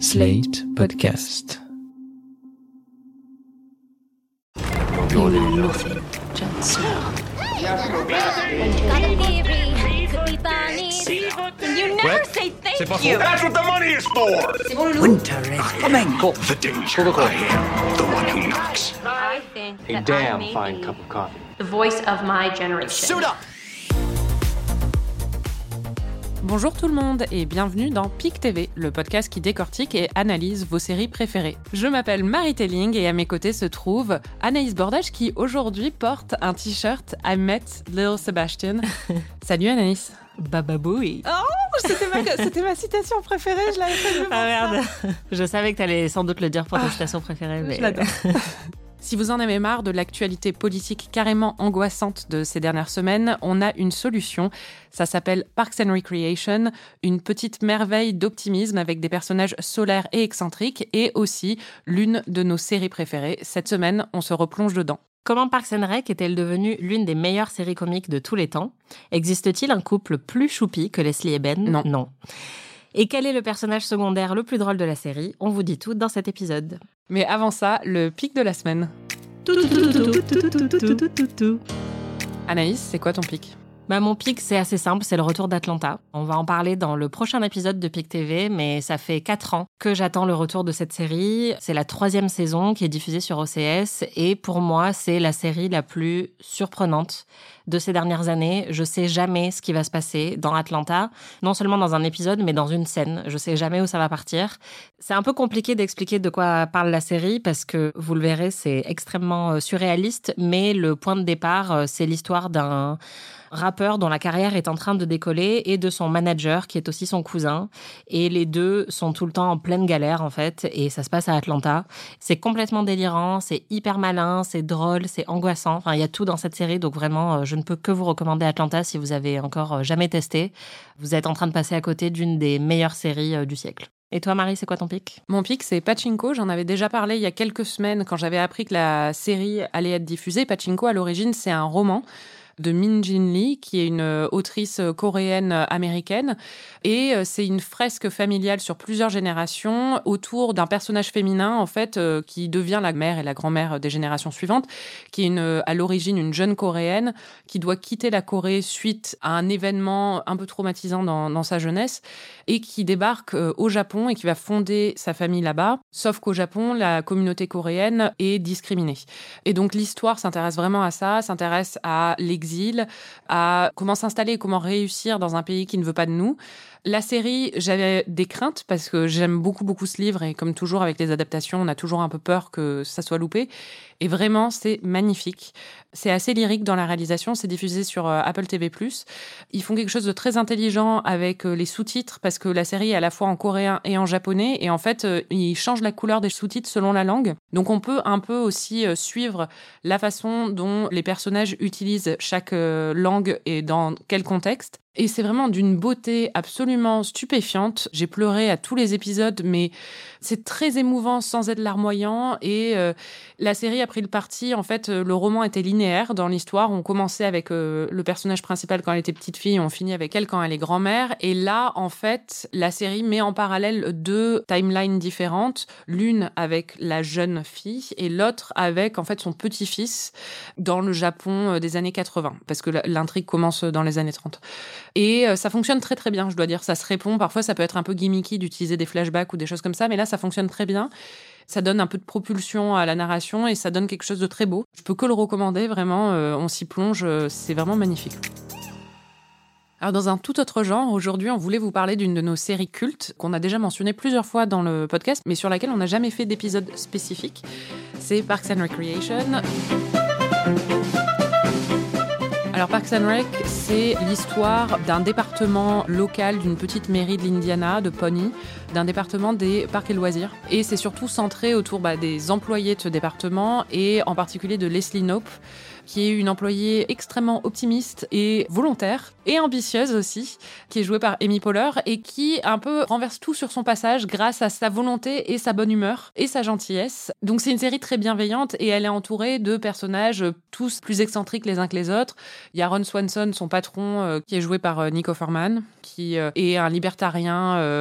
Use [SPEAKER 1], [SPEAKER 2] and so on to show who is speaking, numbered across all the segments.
[SPEAKER 1] Slate Podcast.
[SPEAKER 2] You know nothing, Jon Snow.
[SPEAKER 3] Got a theory. Could be bunnies. You never say thank you.
[SPEAKER 4] That's what the money is for!
[SPEAKER 2] Winter is coming.
[SPEAKER 4] The danger. I am the one who knocks.
[SPEAKER 5] I think
[SPEAKER 6] A
[SPEAKER 5] that
[SPEAKER 6] damn
[SPEAKER 5] I may
[SPEAKER 6] fine
[SPEAKER 5] be
[SPEAKER 6] cup of coffee.
[SPEAKER 5] the voice of my generation.
[SPEAKER 7] Bonjour tout le monde et bienvenue dans PIC TV, le podcast qui décortique et analyse vos séries préférées. Je m'appelle Marie Telling et à mes côtés se trouve Anaïs Bordage qui aujourd'hui porte un t-shirt I Met Little Sebastian. Salut Anaïs.
[SPEAKER 8] Baba Booey.
[SPEAKER 7] Oh, c'était ma, ma citation préférée, je l'avais fait
[SPEAKER 8] Ah merde. Je savais que t'allais sans doute le dire pour ta citation préférée. Mais...
[SPEAKER 7] Je l'adore. Si vous en avez marre de l'actualité politique carrément angoissante de ces dernières semaines, on a une solution. Ça s'appelle Parks and Recreation, une petite merveille d'optimisme avec des personnages solaires et excentriques et aussi l'une de nos séries préférées. Cette semaine, on se replonge dedans.
[SPEAKER 8] Comment Parks and Rec est-elle devenue l'une des meilleures séries comiques de tous les temps? Existe-t-il un couple plus choupi que Leslie et Ben?
[SPEAKER 7] Non.
[SPEAKER 8] Non. Et quel est le personnage secondaire le plus drôle de la série On vous dit tout dans cet épisode.
[SPEAKER 7] Mais avant ça, le pic de la semaine. Anaïs, c'est quoi ton pic
[SPEAKER 8] Bah, mon pic, c'est assez simple, c'est le retour d'Atlanta. On va en parler dans le prochain épisode de Pic TV, mais ça fait quatre ans que j'attends le retour de cette série. C'est la troisième saison qui est diffusée sur OCS, et pour moi, c'est la série la plus surprenante de ces dernières années. Je sais jamais ce qui va se passer dans Atlanta, non seulement dans un épisode, mais dans une scène. Je sais jamais où ça va partir. C'est un peu compliqué d'expliquer de quoi parle la série parce que vous le verrez, c'est extrêmement euh, surréaliste, mais le point de départ, euh, c'est l'histoire d'un rappeur dont la carrière est en train de décoller et de son manager qui est aussi son cousin. Et les deux sont tout le temps en pleine galère en fait et ça se passe à Atlanta. C'est complètement délirant, c'est hyper malin, c'est drôle, c'est angoissant. Enfin, il y a tout dans cette série donc vraiment euh, je ne peux que vous recommander Atlanta si vous avez encore euh, jamais testé. Vous êtes en train de passer à côté d'une des meilleures séries euh, du siècle. Et toi Marie, c'est quoi ton pic?
[SPEAKER 7] Mon pic, c'est Pachinko. J'en avais déjà parlé il y a quelques semaines quand j'avais appris que la série allait être diffusée. Pachinko, à l'origine, c'est un roman de Min Jin Lee, qui est une euh, autrice coréenne euh, américaine. Et euh, c'est une fresque familiale sur plusieurs générations autour d'un personnage féminin, en fait, qui devient la mère et la grand-mère des générations suivantes, qui est à l'origine une jeune coréenne qui doit quitter la Corée suite à un événement un peu traumatisant dans, sa jeunesse et qui débarque au Japon et qui va fonder sa famille là-bas. Sauf qu'au Japon, la communauté coréenne est discriminée. Et donc l'histoire s'intéresse vraiment à ça, s'intéresse à à comment s'installer, comment réussir dans un pays qui ne veut pas de nous. La série, j'avais des craintes parce que j'aime beaucoup beaucoup ce livre et comme toujours avec les adaptations, on a toujours un peu peur que ça soit loupé. Et vraiment, c'est magnifique. C'est assez lyrique dans la réalisation. C'est diffusé sur euh, Apple TV+. Ils font quelque chose de très intelligent avec euh, les sous-titres parce que la série est à la fois en coréen et en japonais. Et en fait, euh, ils changent la couleur des sous-titres selon la langue. Donc on peut un peu aussi suivre la façon dont les personnages utilisent chaque langue et dans quel contexte. Et c'est vraiment d'une beauté absolument stupéfiante. J'ai pleuré à tous les épisodes, mais c'est très émouvant sans être larmoyant. Et euh, la série a pris le parti. En fait, euh, le roman était linéaire dans l'histoire. On commençait avec euh, le personnage principal quand elle était petite fille, on finit avec elle quand elle est grand-mère. Et là, en fait, la série met en parallèle deux timelines différentes. L'une avec la jeune fille et l'autre avec, en fait, son petit-fils dans le Japon euh, des années 80. Parce que l'intrigue commence dans les années 30. Et euh, ça fonctionne très très bien, je dois dire. Ça se répond. Parfois, ça peut être un peu gimmicky d'utiliser des flashbacks ou des choses comme ça, mais là, ça fonctionne très bien. Ça donne un peu de propulsion à la narration et ça donne quelque chose de très beau. Je peux que le recommander, vraiment. euh, on s'y plonge, euh, c'est vraiment magnifique. Alors dans un tout autre genre, aujourd'hui on voulait vous parler d'une de nos séries cultes qu'on a déjà mentionné plusieurs fois dans le podcast, mais sur laquelle on n'a jamais fait d'épisode spécifique. C'est Parks and Recreation. Alors Parks and Rec, c'est l'histoire d'un département local d'une petite mairie de l'Indiana, de Pony, d'un département des parcs et loisirs. Et c'est surtout centré autour bah, des employés de ce département et en particulier de Leslie Knope, qui est une employée extrêmement optimiste et volontaire et ambitieuse aussi, qui est jouée par Amy Poehler et qui un peu renverse tout sur son passage grâce à sa volonté et sa bonne humeur et sa gentillesse. Donc c'est une série très bienveillante et elle est entourée de personnages tous plus excentriques les uns que les autres. Il y a Ron Swanson, son patron, euh, qui est joué par euh, Nico Forman, qui euh, est un libertarien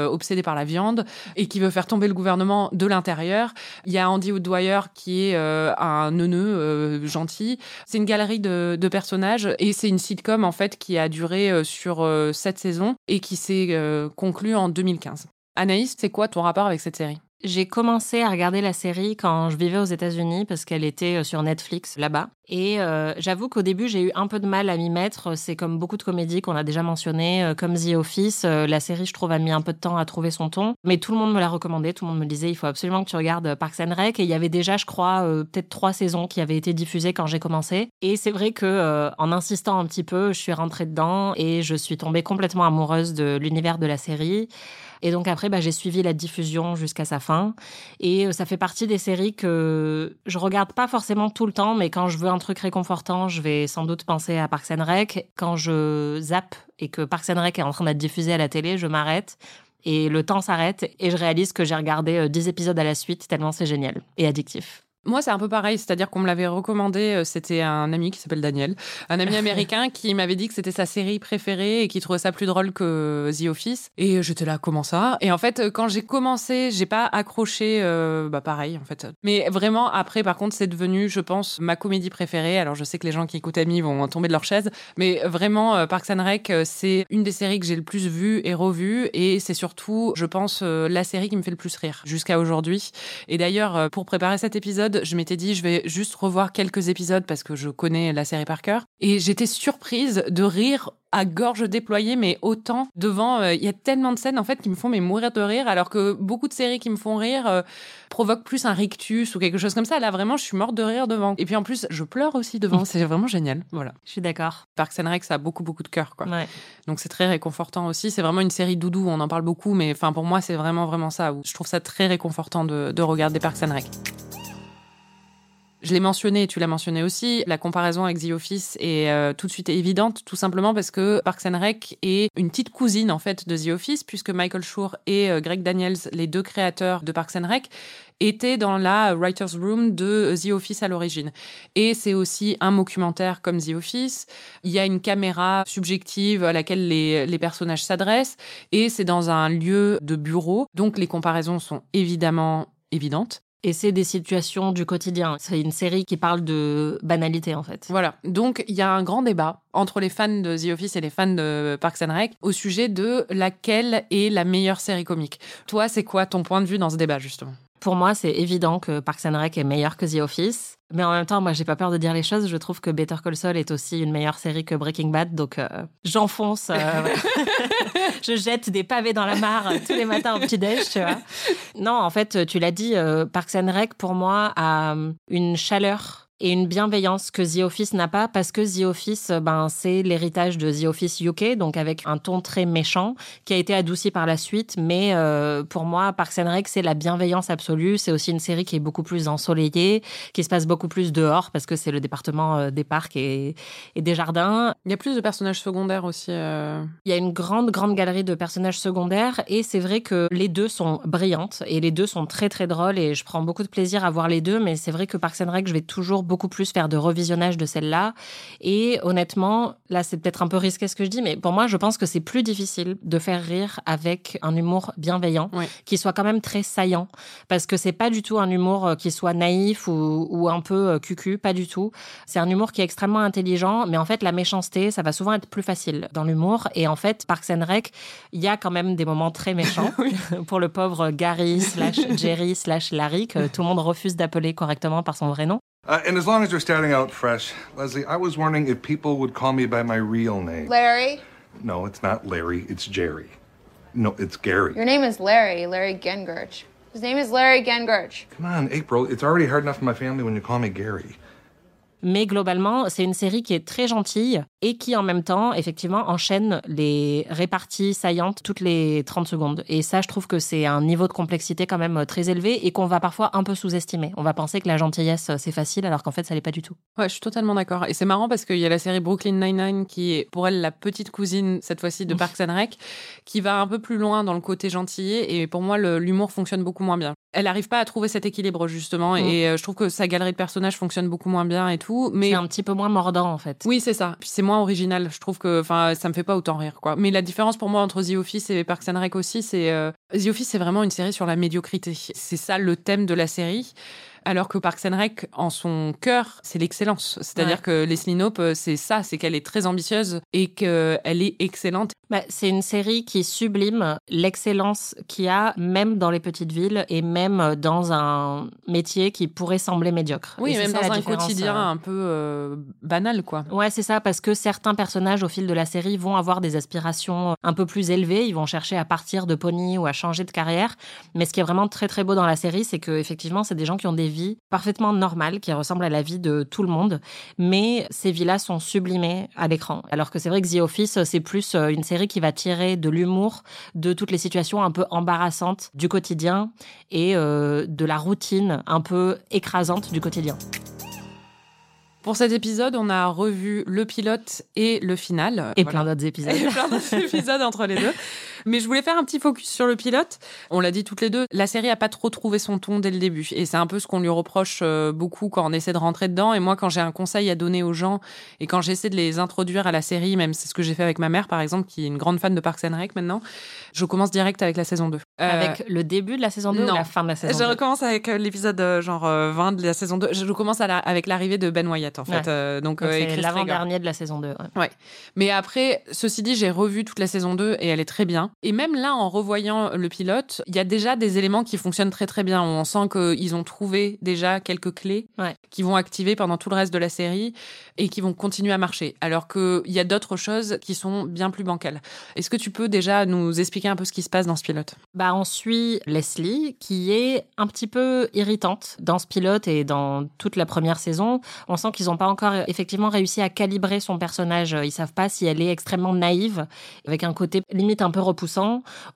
[SPEAKER 7] obsédé par la viande et qui veut faire tomber le gouvernement de l'intérieur. Il y a Andy Woodwire qui est un neuneu gentil. C'est une galerie de, personnages et c'est une sitcom en fait qui a duré sur sept saisons et qui s'est conclue en 2015. Anaïs, c'est quoi ton rapport avec cette série?
[SPEAKER 8] J'ai commencé à regarder la série quand je vivais aux États-Unis parce qu'elle était euh, sur Netflix là-bas. Et euh, j'avoue qu'au début, j'ai eu un peu de mal à m'y mettre. C'est comme beaucoup de comédies qu'on a déjà mentionnées, euh, comme The Office. la série, je trouve, a mis un peu de temps à trouver son ton. Mais tout le monde me l'a recommandé. Tout le monde me disait, il faut absolument que tu regardes Parks and Rec. Et il y avait déjà, je crois, peut-être trois saisons qui avaient été diffusées quand j'ai commencé. Et c'est vrai que, en insistant un petit peu, je suis rentrée dedans et je suis tombée complètement amoureuse de l'univers de la série. Et donc après, bah, j'ai suivi la diffusion jusqu'à sa fin. Et euh, ça fait partie des séries que je regarde pas forcément tout le temps, mais quand je veux un truc réconfortant, je vais sans doute penser à Parks and Rec. Quand je zappe et que Parks and Rec est en train d'être diffusé à la télé, je m'arrête. Et le temps s'arrête et je réalise que j'ai regardé 10 euh, épisodes à la suite tellement c'est génial et addictif.
[SPEAKER 7] Moi, c'est un peu pareil, c'est-à-dire qu'on me l'avait recommandé, euh, c'était un ami qui s'appelle Daniel, un ami américain qui m'avait dit que c'était sa série préférée et qui trouvait ça plus drôle que The Office. Et j'étais là, comment ça? Et en fait, euh, quand j'ai commencé, j'ai pas accroché, euh, bah pareil en fait. Mais vraiment, après, par contre, c'est devenu, je pense, ma comédie préférée. Alors, je sais que les gens qui écoutent Ami vont tomber de leur chaise, mais vraiment, Parks and Rec, c'est une des séries que j'ai le plus vues et revues, et c'est surtout, je pense, la série qui me fait le plus rire jusqu'à aujourd'hui. Et d'ailleurs, pour préparer cet épisode, je m'étais dit, je vais juste revoir quelques épisodes parce que je connais la série par cœur. Et j'étais surprise de rire à gorge déployée, mais autant devant. Euh, il y a tellement de scènes en fait qui me font mais mourir de rire, alors que beaucoup de séries qui me font rire euh, provoquent plus un rictus ou quelque chose comme ça. Là, vraiment, je suis morte de rire devant. Et puis en plus, je pleure aussi devant. c'est vraiment génial. Voilà.
[SPEAKER 8] Je suis d'accord.
[SPEAKER 7] Parks and Rec, ça a beaucoup beaucoup de cœur, quoi. Donc c'est très réconfortant aussi. C'est vraiment une série doudou. On en parle beaucoup, mais enfin pour moi, c'est vraiment vraiment ça. Je trouve ça très réconfortant de, de regarder Parks and Rec. Je l'ai mentionné, tu l'as mentionné aussi, la comparaison avec The Office est euh, tout de suite évidente, tout simplement parce que Parks and Rec est une petite cousine en fait de The Office, puisque Michael Schur et euh, Greg Daniels, les deux créateurs de Parks and Rec, étaient dans la writer's room de The Office à l'origine. Et c'est aussi un documentaire comme The Office. Il y a une caméra subjective à laquelle les personnages s'adressent et c'est dans un lieu de bureau. Donc les comparaisons sont évidemment évidentes.
[SPEAKER 8] Et c'est des situations du quotidien. C'est une série qui parle de banalité, en fait.
[SPEAKER 7] Voilà. Donc, il y a un grand débat entre les fans de The Office et les fans de Parks and Rec au sujet de laquelle est la meilleure série comique. Toi, c'est quoi ton point de vue dans ce débat, justement?
[SPEAKER 8] Pour moi, c'est évident que Parks and Rec est meilleur que The Office. Mais en même temps, moi, j'ai pas peur de dire les choses. Je trouve que Better Call Saul est aussi une meilleure série que Breaking Bad. Donc, euh, j'enfonce. Euh, je jette des pavés dans la mare tous les matins au petit-déj, tu vois. Non, en fait, tu l'as dit, euh, Parks and Rec, pour moi, a une chaleur et une bienveillance que The Office n'a pas parce que The Office, ben, c'est l'héritage de The Office UK, donc avec un ton très méchant qui a été adouci par la suite. Mais euh, pour moi, Parks and Rec, c'est la bienveillance absolue. C'est aussi une série qui est beaucoup plus ensoleillée, qui se passe beaucoup plus dehors parce que c'est le département euh, des parcs et, des jardins.
[SPEAKER 7] Il y a plus de personnages secondaires aussi. Euh.
[SPEAKER 8] Il y a une grande, grande galerie de personnages secondaires et c'est vrai que les deux sont brillantes et les deux sont très, très drôles et je prends beaucoup de plaisir à voir les deux. Mais c'est vrai que Parks and Rec, je vais toujours beaucoup plus faire de revisionnage de celle-là. Et honnêtement, là, c'est peut-être un peu risqué ce que je dis, mais pour moi, je pense que c'est plus difficile de faire rire avec un humour bienveillant, qui soit quand même très saillant, parce que c'est pas du tout un humour euh, qui soit naïf ou, un peu euh, cucu, pas du tout. C'est un humour qui est extrêmement intelligent, mais en fait, la méchanceté, ça va souvent être plus facile dans l'humour. Et en fait, Parks and Rec, il y a quand même des moments très méchants pour le pauvre Gary slash Jerry slash Larry, que tout le monde refuse d'appeler correctement par son vrai nom.
[SPEAKER 6] Uh, and as long as we're starting out fresh, Leslie, I was wondering if people would call me by my real name.
[SPEAKER 9] Larry?
[SPEAKER 6] No, it's not Larry, it's Jerry. No, it's Gary.
[SPEAKER 9] Your name is Larry, Larry Gengurch. His name is Larry Gengurch.
[SPEAKER 6] Come on, April, it's already hard enough for my family when you call me Gary.
[SPEAKER 8] Mais globalement, c'est une série qui est très gentille et qui en même temps, effectivement, enchaîne les réparties saillantes toutes les 30 secondes. Et ça, je trouve que c'est un niveau de complexité quand même très élevé et qu'on va parfois un peu sous-estimer. On va penser que la gentillesse, c'est facile, alors qu'en fait, ça l'est pas du tout.
[SPEAKER 7] Ouais, je suis totalement d'accord. Et c'est marrant parce qu'il y a la série Brooklyn Nine-Nine qui est pour elle la petite cousine, cette fois-ci, de Parks and Rec, qui va un peu plus loin dans le côté gentillet. Et pour moi, l'humour fonctionne beaucoup moins bien. Elle n'arrive pas à trouver cet équilibre, justement. Et euh, je trouve que sa galerie de personnages fonctionne beaucoup moins bien et tout. Mais
[SPEAKER 8] c'est un petit peu moins mordant, en fait.
[SPEAKER 7] Oui, c'est ça. Puis c'est moins original. Je trouve que, enfin, ça me fait pas autant rire, quoi. Mais la différence pour moi entre The Office et Parks and Rec aussi, c'est euh, The Office, c'est vraiment une série sur la médiocrité. C'est ça le thème de la série alors que Parks and Rec, en son cœur, c'est l'excellence. C'est-à-dire que Leslie Knope, euh, c'est ça, c'est qu'elle est très ambitieuse et qu'elle est excellente.
[SPEAKER 8] Bah, c'est une série qui sublime l'excellence qu'il y a même dans les petites villes et même dans un métier qui pourrait sembler médiocre.
[SPEAKER 7] Oui,
[SPEAKER 8] et
[SPEAKER 7] même dans un quotidien
[SPEAKER 8] euh,
[SPEAKER 7] un peu euh, banal, quoi.
[SPEAKER 8] Ouais, c'est ça, parce que certains personnages au fil de la série vont avoir des aspirations un peu plus élevées, ils vont chercher à partir de Pony ou à changer de carrière. Mais ce qui est vraiment très très beau dans la série, c'est que effectivement, c'est des gens qui ont des vie parfaitement normale qui ressemble à la vie de tout le monde, mais ces vies-là sont sublimées à l'écran. Alors que c'est vrai que The Office, c'est plus euh, une série qui va tirer de l'humour de toutes les situations un peu embarrassantes du quotidien et euh, de la routine un peu écrasante du quotidien.
[SPEAKER 7] Pour cet épisode, on a revu le pilote et le final.
[SPEAKER 8] Et plein d'autres épisodes.
[SPEAKER 7] Et plein d'autres épisodes entre les deux. Mais je voulais faire un petit focus sur le pilote. On l'a dit toutes les deux, la série a pas trop trouvé son ton dès le début. Et c'est un peu ce qu'on lui reproche euh, beaucoup quand on essaie de rentrer dedans. Et moi, quand j'ai un conseil à donner aux gens et quand j'essaie de les introduire à la série, même c'est ce que j'ai fait avec ma mère, par exemple, qui est une grande fan de Parks and Rec maintenant, je commence direct avec la saison 2.
[SPEAKER 8] Euh, avec le début de la saison 2
[SPEAKER 7] non.
[SPEAKER 8] ou la fin de la saison
[SPEAKER 7] je 2 Je recommence avec euh, l'épisode genre 20 de la saison 2. Je commence avec l'arrivée de Ben Wyatt en fait.
[SPEAKER 8] Euh, donc, donc c'est l'avant-dernier de la saison 2. Ouais.
[SPEAKER 7] ouais. Mais après, ceci dit, j'ai revu toute la saison 2 et elle est très bien. Et même là, en revoyant le pilote, il y a déjà des éléments qui fonctionnent très très bien. On sent qu'ils ont trouvé déjà quelques clés
[SPEAKER 8] ouais.
[SPEAKER 7] qui vont activer pendant tout le reste de la série et qui vont continuer à marcher. Alors qu'il y a d'autres choses qui sont bien plus bancales. Est-ce que tu peux déjà nous expliquer un peu ce qui se passe dans ce pilote?
[SPEAKER 8] Bah, on suit Leslie qui est un petit peu irritante dans ce pilote et dans toute la première saison. On sent qu'ils n'ont pas encore effectivement réussi à calibrer son personnage. Ils savent pas si elle est extrêmement naïve, avec un côté limite un peu repoussant,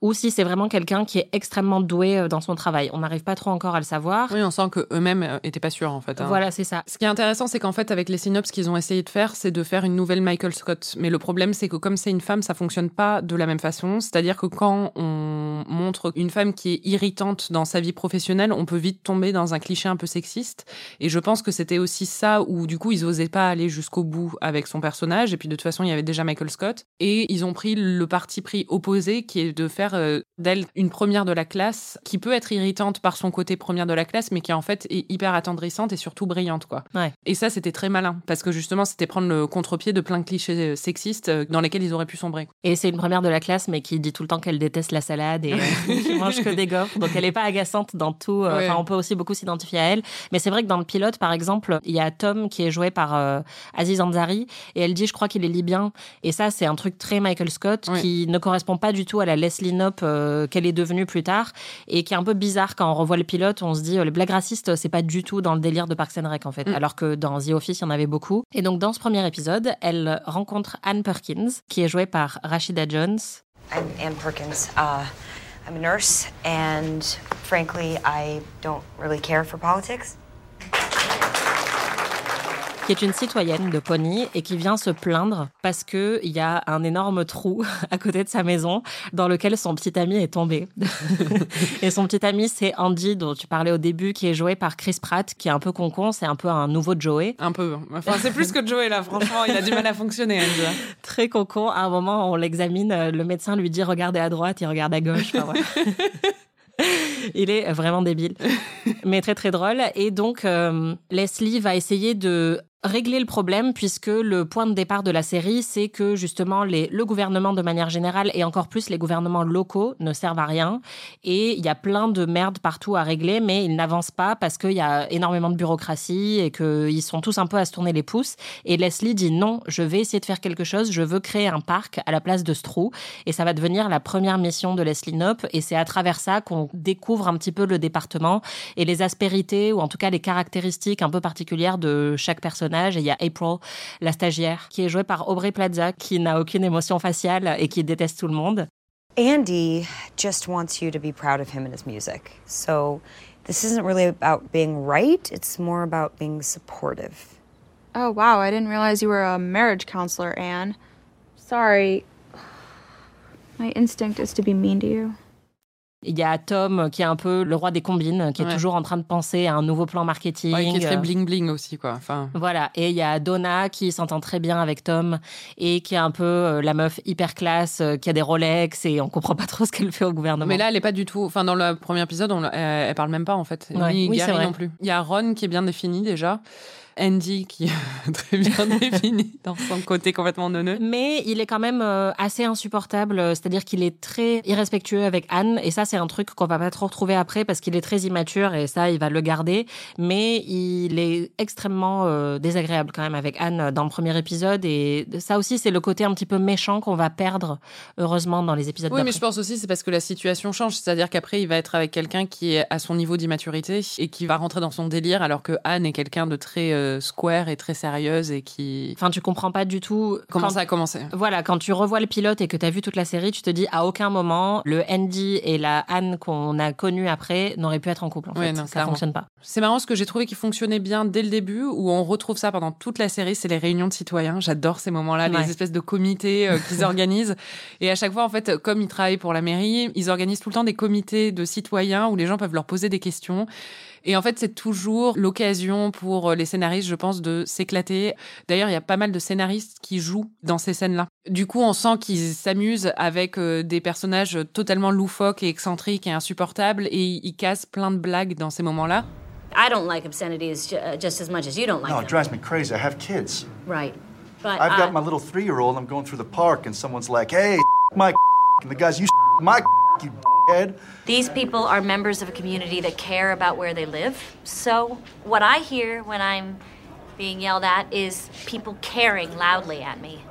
[SPEAKER 8] ou si c'est vraiment quelqu'un qui est extrêmement doué euh, dans son travail. On n'arrive pas trop encore à le savoir.
[SPEAKER 7] Oui, on sent qu'eux-mêmes n'étaient pas sûrs en fait. Hein.
[SPEAKER 8] Voilà, c'est ça.
[SPEAKER 7] Ce qui est intéressant, c'est qu'en fait, avec les synopses qu'ils ont essayé de faire, c'est de faire une nouvelle Michael Scott. Mais le problème, c'est que comme c'est une femme, ça fonctionne pas de la même façon. C'est-à-dire que quand on montre une femme qui est irritante dans sa vie professionnelle, on peut vite tomber dans un cliché un peu sexiste. Et je pense que c'était aussi ça où du coup ils osaient pas aller jusqu'au bout avec son personnage. Et puis de toute façon, il y avait déjà Michael Scott. Et ils ont pris le parti pris opposé, qui est de faire euh, d'elle une première de la classe, qui peut être irritante par son côté première de la classe, mais qui en fait est hyper attendrissante et surtout brillante, quoi.
[SPEAKER 8] Ouais.
[SPEAKER 7] Et ça, c'était très malin, parce que justement, c'était prendre le contre-pied de plein de clichés euh, sexistes euh, dans lesquels ils auraient pu sombrer.
[SPEAKER 8] Et c'est une première de la classe, mais qui dit tout le temps qu'elle déteste la salade et qui mange que des gaufres. Donc elle n'est pas agaçante dans tout. Enfin, on peut aussi beaucoup s'identifier à elle. Mais c'est vrai que dans le pilote, par exemple, il y a Tom qui est joué par Aziz Ansari et elle dit, je crois qu'il est libyen. Et ça, c'est un truc très Michael Scott qui ne correspond pas du tout à la Leslie Knope euh, qu'elle est devenue plus tard et qui est un peu bizarre quand on revoit le pilote. On se dit, euh, les blagues racistes, c'est pas du tout dans le délire de Parks and Rec en fait. Mm. Alors que dans The Office, il y en avait beaucoup. Et donc, dans ce premier épisode, elle rencontre Anne Perkins, qui est jouée par Rashida Jones.
[SPEAKER 10] I'm Anne Perkins. Uh, I'm a nurse, and frankly, I don't really care for politics
[SPEAKER 8] qui est une citoyenne de Pony et qui vient se plaindre parce que il y a un énorme trou à côté de sa maison dans lequel son petit ami est tombé. et son petit ami, c'est Andy, dont tu parlais au début, qui est joué par Chris Pratt, qui est un peu concon, c'est un peu un nouveau Joey.
[SPEAKER 7] Un peu. Enfin, c'est plus que Joey, là, franchement, il a du mal à fonctionner, Andy.
[SPEAKER 8] Très concon. À un moment, on l'examine, le médecin lui dit regardez à droite, il regarde à gauche. Enfin, ouais. Il est vraiment débile, mais très très drôle. Et donc, euh, Leslie va essayer de régler le problème puisque le point de départ de la série, c'est que justement le gouvernement de manière générale et encore plus les gouvernements locaux ne servent à rien. Et il y a plein de merde partout à régler mais ils n'avancent pas parce qu'il y a énormément de bureaucratie et qu'ils sont tous un peu à se tourner les pouces. Et Leslie dit non, je vais essayer de faire quelque chose, je veux créer un parc à la place de ce et ça va devenir la première mission de Leslie Knope. Et c'est à travers ça qu'on découvre un petit peu le département et les aspérités ou en tout cas les caractéristiques un peu particulières de chaque personnage personnages. Et il y a April, la stagiaire, qui est jouée par Aubrey Plaza, qui n'a aucune émotion faciale et qui déteste tout le monde.
[SPEAKER 10] Andy just wants you to be proud of him and his music. So this isn't really about being right, it's more about being supportive.
[SPEAKER 9] Oh, wow, I didn't realize you were a marriage counselor, Anne. Sorry. My instinct is to be mean to you.
[SPEAKER 8] Il y a Tom qui est un peu le roi des combines, qui est toujours en train de penser à un nouveau plan marketing.
[SPEAKER 7] Ouais, qui est très bling bling aussi, quoi. Enfin...
[SPEAKER 8] Voilà. Et il y a Donna qui s'entend très bien avec Tom et qui est un peu euh, la meuf hyper classe, euh, qui a des Rolex et on comprend pas trop ce qu'elle fait au gouvernement.
[SPEAKER 7] Mais là, elle est pas du tout. Enfin, dans le premier épisode, on... elle, parle même pas en fait.
[SPEAKER 8] Ouais.
[SPEAKER 7] Ni
[SPEAKER 8] Oui,
[SPEAKER 7] Gary non plus. Il y a Ron qui est bien défini déjà. Andy qui est très bien défini dans son côté complètement neuneux.
[SPEAKER 8] Mais il est quand même euh, assez insupportable, euh, c'est-à-dire qu'il est très irrespectueux avec Anne, et ça c'est un truc qu'on va pas trop retrouver après parce qu'il est très immature et ça il va le garder, mais il est extrêmement euh, désagréable quand même avec Anne dans le premier épisode, et ça aussi c'est le côté un petit peu méchant qu'on va perdre heureusement dans les épisodes
[SPEAKER 7] Oui, mais je pense aussi c'est parce que la situation change. C'est-à-dire qu'après, il va être avec quelqu'un qui est à son niveau d'immaturité et qui va rentrer dans son délire, alors que Anne est quelqu'un de très euh, square et très sérieuse et qui.
[SPEAKER 8] Enfin, tu comprends pas du tout
[SPEAKER 7] Comment
[SPEAKER 8] quand-
[SPEAKER 7] ça a commencé
[SPEAKER 8] Voilà, quand tu revois le pilote et que tu as vu toute la série, tu te dis à aucun moment le Andy et la Anne qu'on a connue après n'auraient pu être en couple. En
[SPEAKER 7] Ouais,
[SPEAKER 8] fait.
[SPEAKER 7] non,
[SPEAKER 8] ça
[SPEAKER 7] clairement.
[SPEAKER 8] fonctionne pas.
[SPEAKER 7] C'est marrant, ce que j'ai trouvé qui fonctionnait bien dès le début, où on retrouve ça pendant toute la série, c'est les réunions de citoyens. J'adore ces moments-là,
[SPEAKER 8] Ouais.
[SPEAKER 7] les espèces de comités euh, qu'ils organisent. Et à chaque fois, en fait, comme ils travaillent pour la mairie, ils organisent tout le temps des comités de citoyens où les gens peuvent leur poser des questions. Et en fait, c'est toujours l'occasion pour euh, les scénaristes, je pense, de s'éclater. D'ailleurs, il y a pas mal de scénaristes qui jouent dans ces scènes-là. Du coup, on sent qu'ils s'amusent avec euh, des personnages totalement loufoques et excentriques et insupportables, et ils cassent plein de blagues dans ces moments-là.
[SPEAKER 3] I don't like obscenities ju- uh, just as much as you don't like
[SPEAKER 11] No,
[SPEAKER 3] them.
[SPEAKER 11] it drives me crazy. I have kids.
[SPEAKER 3] Right. But
[SPEAKER 11] I've
[SPEAKER 3] I-
[SPEAKER 11] got my little three-year-old. I'm going through the park, and someone's like, "Hey, my," and the guy's, "You my," you head.
[SPEAKER 3] These people are members of a community that care about where they live. So, what I hear when I'm being yelled at is people caring loudly at me.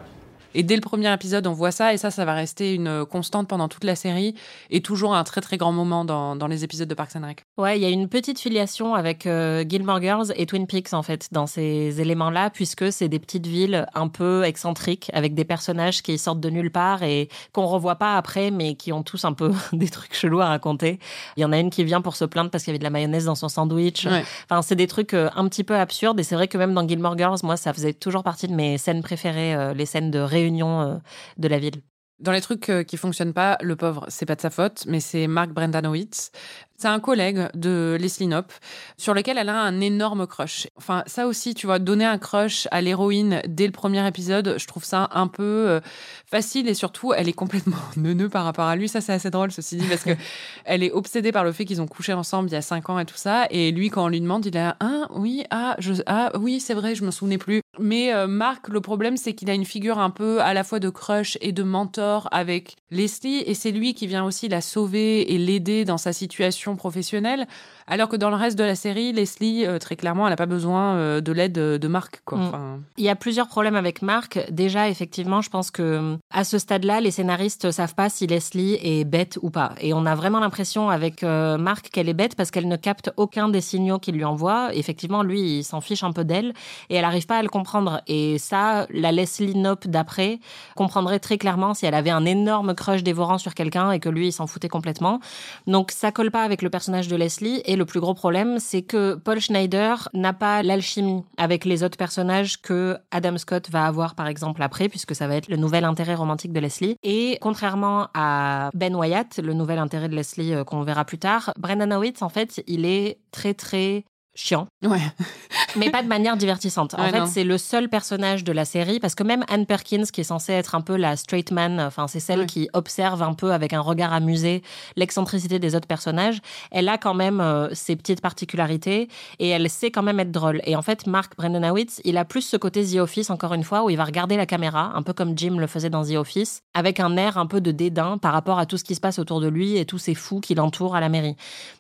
[SPEAKER 7] Et dès le premier épisode, on voit ça, et ça, ça va rester une constante pendant toute la série, et toujours un très très grand moment dans, dans les épisodes de Parks and Rec.
[SPEAKER 8] Ouais, il y a une petite filiation avec euh, Gilmore Girls et Twin Peaks en fait dans ces éléments-là, puisque c'est des petites villes un peu excentriques avec des personnages qui sortent de nulle part et qu'on revoit pas après, mais qui ont tous un peu des trucs chelous à raconter. Il y en a une qui vient pour se plaindre parce qu'il y avait de la mayonnaise dans son sandwich.
[SPEAKER 7] Ouais.
[SPEAKER 8] Enfin, c'est des trucs euh, un petit peu absurdes et c'est vrai que même dans Gilmore Girls, moi, ça faisait toujours partie de mes scènes préférées, euh, les scènes de réunion euh, de la ville.
[SPEAKER 7] Dans les trucs euh, qui fonctionnent pas, le pauvre, c'est pas de sa faute, mais c'est Mark Brendanowitz. C'est un collègue de Leslie Knope sur lequel elle a un énorme crush. Enfin, ça aussi, tu vois, donner un crush à l'héroïne dès le premier épisode, je trouve ça un peu euh, facile et surtout, elle est complètement neuneux par rapport à lui. Ça, c'est assez drôle, ceci dit, parce que elle est obsédée par le fait qu'ils ont couché ensemble il y a cinq ans et tout ça. Et lui, quand on lui demande, il a un, oui, ah, je, ah, oui, c'est vrai, je me souvenais plus. Mais euh, Marc, le problème, c'est qu'il a une figure un peu à la fois de crush et de mentor avec Leslie, et c'est lui qui vient aussi la sauver et l'aider dans sa situation professionnelle. Alors que dans le reste de la série, Leslie, euh, très clairement, elle n'a pas besoin euh, de l'aide de Marc. Quoi.
[SPEAKER 8] Mm.
[SPEAKER 7] Enfin,
[SPEAKER 8] Il y a plusieurs problèmes avec Marc. Déjà, effectivement, je pense que à ce stade-là, les scénaristes savent pas si Leslie est bête ou pas. Et on a vraiment l'impression avec Marc qu'elle est bête parce qu'elle ne capte aucun des signaux qu'il lui envoie. Effectivement, lui, il s'en fiche un peu d'elle et elle n'arrive pas à le comprendre. Et ça, la Leslie Knope d'après comprendrait très clairement si elle avait un énorme crush dévorant sur quelqu'un et que lui, il s'en foutait complètement. Donc, ça colle pas avec le personnage de Leslie. Et le plus gros problème, c'est que Paul Schneider n'a pas l'alchimie avec les autres personnages que Adam Scott va avoir, par exemple, après, puisque ça va être le nouvel intérêt romantique de Leslie. Et contrairement à Ben Wyatt, le nouvel intérêt de Leslie euh, qu'on verra plus tard, Brendan Howitz, en fait, il est très, très chiant,
[SPEAKER 7] ouais.
[SPEAKER 8] mais pas de manière divertissante. En
[SPEAKER 7] Ouais,
[SPEAKER 8] fait, c'est le seul personnage de la série, parce que même Anne Perkins, qui est censée être un peu la straight man, enfin, c'est celle
[SPEAKER 7] Ouais.
[SPEAKER 8] qui observe un peu avec un regard amusé l'excentricité des autres personnages, elle a quand même euh, ses petites particularités et elle sait quand même être drôle. Et en fait, Mark Brendanawitz, il a plus ce côté The Office, encore une fois, où il va regarder la caméra, un peu comme Jim le faisait dans The Office, avec un air un peu de dédain par rapport à tout ce qui se passe autour de lui et tous ces fous qui l'entourent à la mairie.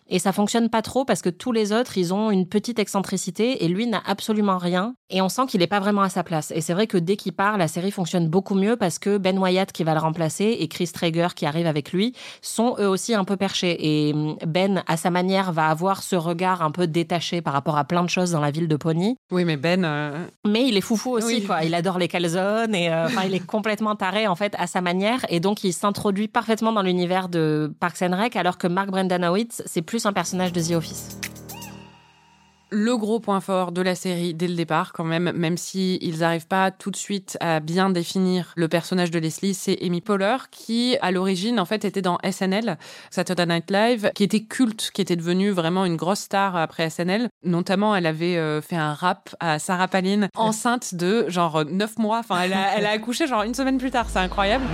[SPEAKER 8] Et ça fonctionne pas trop parce que tous les autres, ils ont une petite excentricité et lui n'a absolument rien. Et on sent qu'il est pas vraiment à sa place. Et c'est vrai que dès qu'il part, la série fonctionne beaucoup mieux parce que Ben Wyatt qui va le remplacer et Chris Traeger qui arrive avec lui sont eux aussi un peu perchés. Et hum, Ben, à sa manière, va avoir ce regard un peu détaché par rapport à plein de choses dans la ville de Pony.
[SPEAKER 7] Oui, mais Ben. euh,
[SPEAKER 8] Mais il est foufou aussi,
[SPEAKER 7] Oui.
[SPEAKER 8] quoi. Il adore les calzones et euh, il est complètement taré en fait à sa manière et donc il s'introduit parfaitement dans l'univers de Parks and Rec alors que Mark Brendanawicz c'est plus un personnage de The Office.
[SPEAKER 7] le gros point fort de la série dès le départ, quand même, même si ils n'arrivent pas tout de suite à bien définir le personnage de Leslie, c'est Amy Poehler qui, à l'origine, en fait, était dans SNL, Saturday Night Live, qui était culte, qui était devenue vraiment une grosse star après SNL. Notamment, elle avait euh, fait un rap à Sarah Palin, enceinte de genre 9 mois. Enfin, elle a, elle a accouché genre une semaine plus tard. C'est incroyable.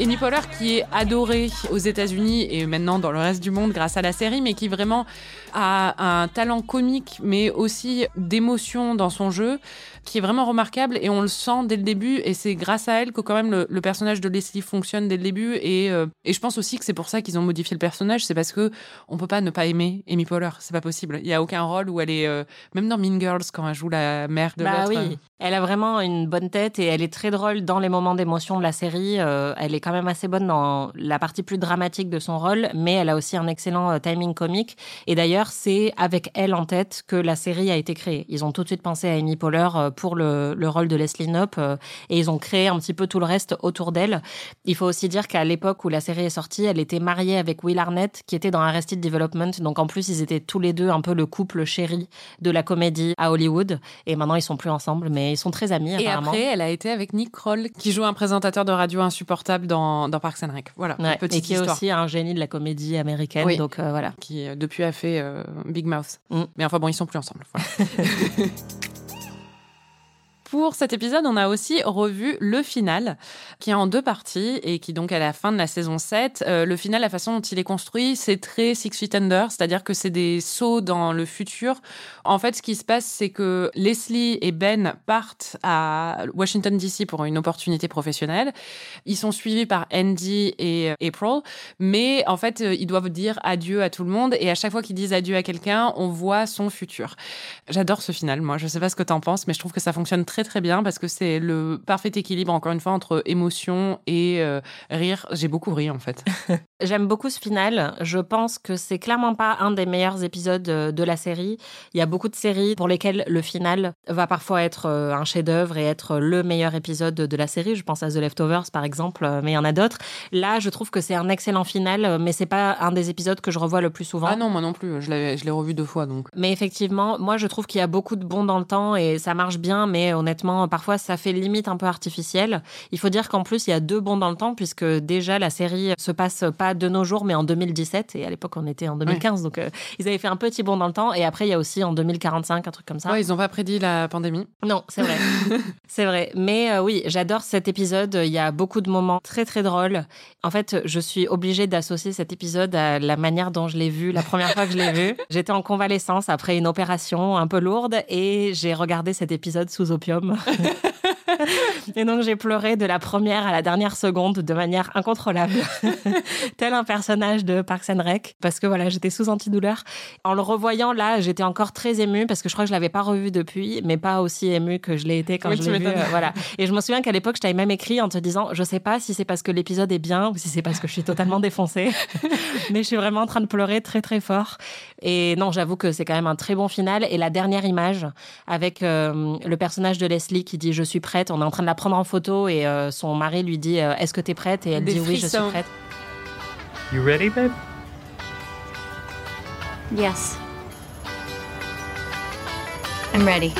[SPEAKER 7] Amy Poehler qui est adorée aux États-Unis et maintenant dans le reste du monde grâce à la série, mais qui vraiment a un talent comique, mais aussi d'émotion dans son jeu, qui est vraiment remarquable et on le sent dès le début. Et c'est grâce à elle que quand même le, le personnage de Leslie fonctionne dès le début. Et, euh, et je pense aussi que c'est pour ça qu'ils ont modifié le personnage, c'est parce que on peut pas ne pas aimer Amy Poehler, c'est pas possible. Il y a aucun rôle où elle est, euh, même dans Mean Girls quand elle joue la mère de
[SPEAKER 8] bah
[SPEAKER 7] l'autre. euh,
[SPEAKER 8] oui, elle a vraiment une bonne tête et elle est très drôle dans les moments d'émotion de la série. Euh, elle est quand même assez bonne dans la partie plus dramatique de son rôle, mais elle a aussi un excellent euh, timing comique. Et d'ailleurs, c'est avec elle en tête que la série a été créée. Ils ont tout de suite pensé à Amy Poehler euh, pour le, le rôle de Leslie Knope euh, et ils ont créé un petit peu tout le reste autour d'elle. Il faut aussi dire qu'à l'époque où la série est sortie, elle était mariée avec Will Arnett qui était dans Arrested Development. Donc en plus, ils étaient tous les deux un peu le couple chéri de la comédie à Hollywood. Et maintenant, ils sont plus ensemble, mais ils sont très amis
[SPEAKER 7] Et
[SPEAKER 8] apparemment.
[SPEAKER 7] après, elle a été avec Nick Kroll, qui joue un présentateur de radio insupportable dans, dans Parks and Rec. Voilà,
[SPEAKER 8] Ouais,
[SPEAKER 7] petite
[SPEAKER 8] et qui est aussi un génie de la comédie américaine.
[SPEAKER 7] Oui.
[SPEAKER 8] Donc euh, voilà.
[SPEAKER 7] Qui depuis a fait Big Mouth.
[SPEAKER 8] Mm.
[SPEAKER 7] Mais enfin bon, ils sont plus ensemble. voilà. Pour cet épisode, on a aussi revu le final, qui est en deux parties et qui donc à la fin de la saison 7. euh, le final, la façon dont il est construit, c'est très Six Feet Under, c'est-à-dire que c'est des sauts dans le futur. En fait, ce qui se passe, c'est que Leslie et Ben partent à Washington DC pour une opportunité professionnelle. Ils sont suivis par Andy et euh, April, mais en fait, euh, ils doivent dire adieu à tout le monde et à chaque fois qu'ils disent adieu à quelqu'un, on voit son futur. J'adore ce final, moi. Je sais pas ce que t'en penses, mais je trouve que ça fonctionne très très bien parce que c'est le parfait équilibre, encore une fois, entre émotion et euh, rire. J'ai beaucoup ri en fait.
[SPEAKER 8] J'aime beaucoup ce final. Je pense que c'est clairement pas un des meilleurs épisodes euh, de la série. Il y a beaucoup de séries pour lesquelles le final va parfois être euh, un chef-d'œuvre et être le meilleur épisode de la série. Je pense à The Leftovers par exemple, mais il y en a d'autres. Là, je trouve que c'est un excellent final, mais c'est pas un des épisodes que je revois le plus souvent.
[SPEAKER 7] Ah non, moi non plus. Je l'ai je l'ai revu deux fois donc.
[SPEAKER 8] Mais effectivement, moi je trouve qu'il y a beaucoup de bons dans le temps et ça marche bien, mais honnêtement, parfois ça fait limite un peu artificiel. Il faut dire qu'en plus il y a deux bons dans le temps puisque déjà la série se passe pas de nos jours mais en 2017 et à l'époque on était en 2015 donc euh, ils avaient fait un petit bond dans le temps et après il y a aussi en 2045 un truc comme ça.
[SPEAKER 7] Ouais, ils ont pas prédit la pandémie.
[SPEAKER 8] Non, c'est vrai. c'est vrai. Mais euh, oui, j'adore cet épisode. Il y a beaucoup de moments très, très drôles. En fait, je suis obligée d'associer cet épisode à la manière dont je l'ai vu la première fois que je l'ai vu. J'étais en convalescence après une opération un peu lourde et j'ai regardé cet épisode sous opium. Et donc j'ai pleuré de la première à la dernière seconde de manière incontrôlable, tel un personnage de Parks and Rec, parce que voilà, j'étais sous antidouleur. En le revoyant là, j'étais encore très émue parce que je crois que je l'avais pas revu depuis, mais pas aussi émue que je l'ai été quand
[SPEAKER 7] Oui,
[SPEAKER 8] je l'ai vu. euh, voilà. Et je me souviens qu'à l'époque, je t'avais même écrit en te disant, je sais pas si c'est parce que l'épisode est bien ou si c'est parce que je suis totalement défoncée, mais je suis vraiment en train de pleurer très très fort. Et non, j'avoue que c'est quand même un très bon final. Et la dernière image avec euh, le personnage de Leslie qui dit je suis prête, on est en train de la prendre en photo et euh, son mari lui dit euh, est-ce que tu es prête? Et elle
[SPEAKER 7] Des
[SPEAKER 8] dit oui, je suis prête.
[SPEAKER 1] You ready, babe?
[SPEAKER 3] Yes. I'm ready.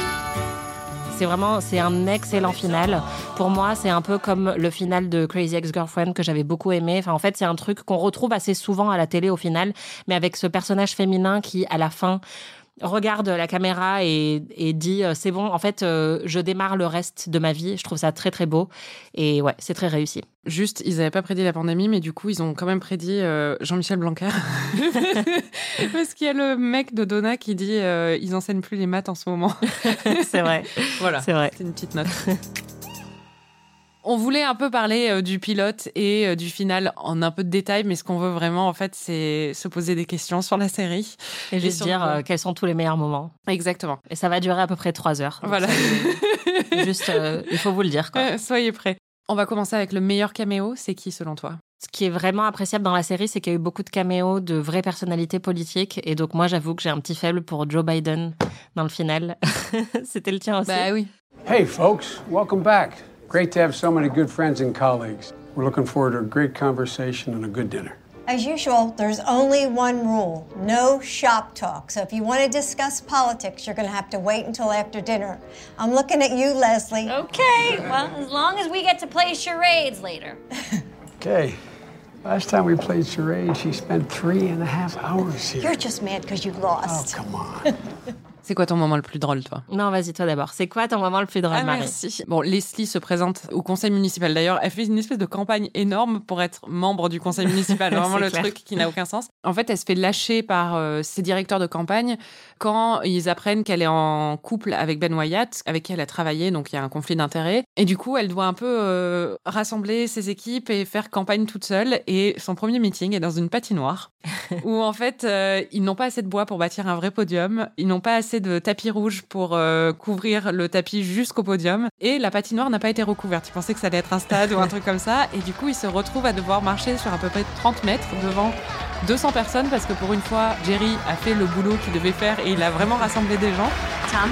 [SPEAKER 8] C'est vraiment, c'est un excellent final. Pour moi, c'est un peu comme le final de Crazy Ex-Girlfriend que j'avais beaucoup aimé. Enfin, en fait, c'est un truc qu'on retrouve assez souvent à la télé au final, mais avec ce personnage féminin qui, à la fin, regarde la caméra et, et dit euh, c'est bon, en fait, euh, je démarre le reste de ma vie. Je trouve ça très très beau et ouais, c'est très réussi.
[SPEAKER 7] Juste, ils n'avaient pas prédit la pandémie, mais du coup, ils ont quand même prédit euh, Jean-Michel Blanquer. Parce qu'il y a le mec de Donna qui dit euh, ils enseignent plus les maths en ce moment.
[SPEAKER 8] c'est vrai.
[SPEAKER 7] voilà,
[SPEAKER 8] C'est vrai.
[SPEAKER 7] c'est une petite note. On voulait un peu parler euh, du pilote et euh, du final en un peu de détail, mais ce qu'on veut vraiment, en fait, c'est se poser des questions sur la série.
[SPEAKER 8] Et juste dire euh, quels sont tous les meilleurs moments.
[SPEAKER 7] Exactement.
[SPEAKER 8] Et ça va durer à peu près trois heures.
[SPEAKER 7] Voilà.
[SPEAKER 8] Juste, euh, il faut vous le dire. Quoi.
[SPEAKER 7] Euh, soyez prêts. On va commencer avec le meilleur caméo. C'est qui, selon toi?
[SPEAKER 8] Ce qui est vraiment appréciable dans la série, c'est qu'il y a eu beaucoup de caméos de vraies personnalités politiques. Et donc, moi, j'avoue que j'ai un petit faible pour Joe Biden dans le final. C'était le tien aussi.
[SPEAKER 7] Bah oui.
[SPEAKER 12] Hey, folks, welcome back. Great to have so many good friends and colleagues. We're looking forward to a great conversation and a good dinner.
[SPEAKER 13] As usual, there's only one rule no shop talk. So if you want to discuss politics, you're going to have to wait until after dinner. I'm looking at you, Leslie.
[SPEAKER 3] Okay, well, as long as we get to play charades later.
[SPEAKER 12] Okay. Last time we played charades, she spent three and a half hours here.
[SPEAKER 13] You're just mad because you lost.
[SPEAKER 12] Oh, come on.
[SPEAKER 7] C'est quoi ton moment le plus drôle, toi?
[SPEAKER 8] Non, vas-y, toi d'abord. C'est quoi ton moment le plus drôle,
[SPEAKER 7] Ah,
[SPEAKER 8] Marie?
[SPEAKER 7] merci. Bon, Leslie se présente au conseil municipal. D'ailleurs, elle fait une espèce de campagne énorme pour être membre du conseil municipal. Vraiment le
[SPEAKER 8] clair.
[SPEAKER 7] truc qui n'a aucun sens. En fait, elle se fait lâcher par euh, ses directeurs de campagne quand ils apprennent qu'elle est en couple avec Ben Wyatt, avec qui elle a travaillé. Donc, il y a un conflit d'intérêts. Et du coup, elle doit un peu euh, rassembler ses équipes et faire campagne toute seule. Et son premier meeting est dans une patinoire où, en fait, euh, ils n'ont pas assez de bois pour bâtir un vrai podium. Ils n'ont pas assez de tapis rouge pour euh, couvrir le tapis jusqu'au podium. Et la patinoire n'a pas été recouverte. Ils pensaient que ça allait être un stade ou un truc comme ça. Et du coup, ils se retrouvent à devoir marcher sur à peu près 30 mètres devant 200 personnes parce que pour une fois, Jerry a fait le boulot qu'il devait faire et il a vraiment rassemblé des gens.
[SPEAKER 14] Tom?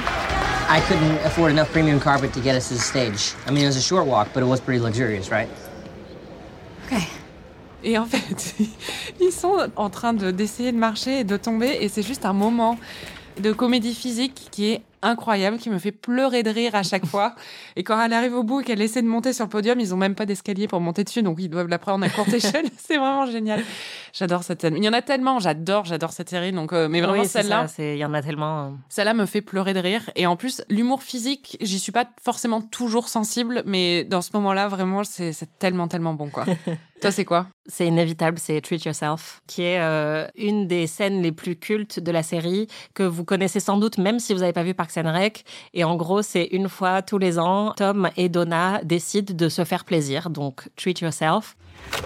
[SPEAKER 14] I couldn't afford enough premium carpet to get us to the stage. I mean, it was a short walk, but it was pretty luxurious, right?
[SPEAKER 7] Et en fait, ils sont en train de- d'essayer de marcher et de tomber. Et c'est juste un moment de comédie physique qui est incroyable, qui me fait pleurer de rire à chaque fois. Et quand elle arrive au bout et qu'elle essaie de monter sur le podium, ils ont même pas d'escalier pour monter dessus, donc ils doivent la prendre à courte échelle. c'est vraiment génial. J'adore cette scène. Il y en a tellement, j'adore, j'adore cette série. Donc, euh, mais vraiment
[SPEAKER 8] Oui,
[SPEAKER 7] celle-là,
[SPEAKER 8] Il y en a tellement. euh.
[SPEAKER 7] celle-là me fait pleurer de rire. Et en plus, l'humour physique, j'y suis pas forcément toujours sensible, mais dans ce moment-là, vraiment, c'est tellement, tellement bon, quoi. Toi, c'est quoi?
[SPEAKER 8] C'est inévitable, c'est Treat Yourself, qui est euh, une des scènes les plus cultes de la série, que vous connaissez sans doute même si vous n'avez pas vu And Rec. Et en gros, c'est une fois tous les ans, Tom et Donna décident de se faire plaisir, donc Treat Yourself.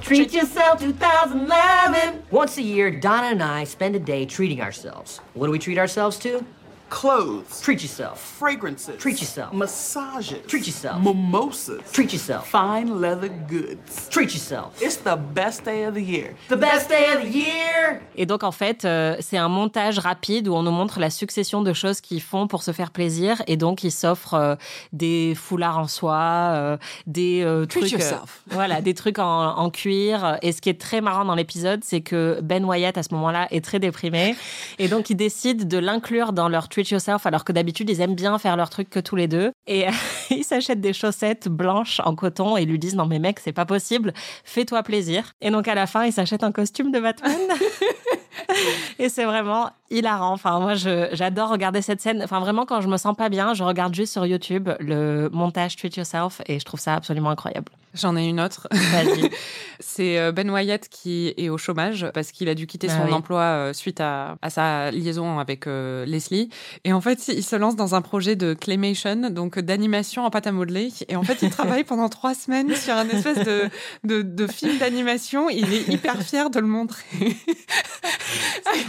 [SPEAKER 14] Treat yourself 2011! Once a year, Donna and I spend a day treating ourselves. What do we treat ourselves to?
[SPEAKER 15] Clothes.
[SPEAKER 14] Treat yourself.
[SPEAKER 15] Fragrances.
[SPEAKER 14] Treat yourself.
[SPEAKER 15] Massages.
[SPEAKER 14] Treat yourself.
[SPEAKER 15] Mimosas.
[SPEAKER 14] Treat yourself.
[SPEAKER 15] Fine leather goods.
[SPEAKER 14] Treat yourself.
[SPEAKER 15] It's the best day of the year.
[SPEAKER 14] The best day of the year!
[SPEAKER 8] Et donc, en fait, euh, c'est un montage rapide où on nous montre la succession de choses qu'ils font pour se faire plaisir. Et donc, ils s'offrent euh, des foulards en soie, euh, des euh,
[SPEAKER 7] Treat
[SPEAKER 8] trucs.
[SPEAKER 7] yourself.
[SPEAKER 8] voilà, des trucs en, en cuir. Et ce qui est très marrant dans l'épisode, c'est que Ben Wyatt, à ce moment-là, est très déprimé. Et donc, ils décident de l'inclure dans leur Treat Yourself, alors que d'habitude, ils aiment bien faire leur truc que tous les deux. Et ils s'achètent des chaussettes blanches en coton et lui disent Non, mais mec, c'est pas possible, fais-toi plaisir. Et donc, à la fin, ils s'achètent un costume de Batman. Et c'est vraiment hilarant. Enfin, moi, j'adore regarder cette scène. Enfin, vraiment, quand je me sens pas bien, je regarde juste sur YouTube le montage Treat Yourself et je trouve ça absolument incroyable.
[SPEAKER 7] J'en ai une autre. C'est euh, Ben Wyatt qui est au chômage parce qu'il a dû quitter
[SPEAKER 8] Ah
[SPEAKER 7] son
[SPEAKER 8] oui.
[SPEAKER 7] emploi euh, suite à, à sa liaison avec euh, Leslie. Et en fait, il se lance dans un projet de claymation, donc d'animation en pâte à modeler. Et en fait, il travaille pendant trois semaines sur un espèce de, de, de film d'animation. Il est hyper fier de le montrer.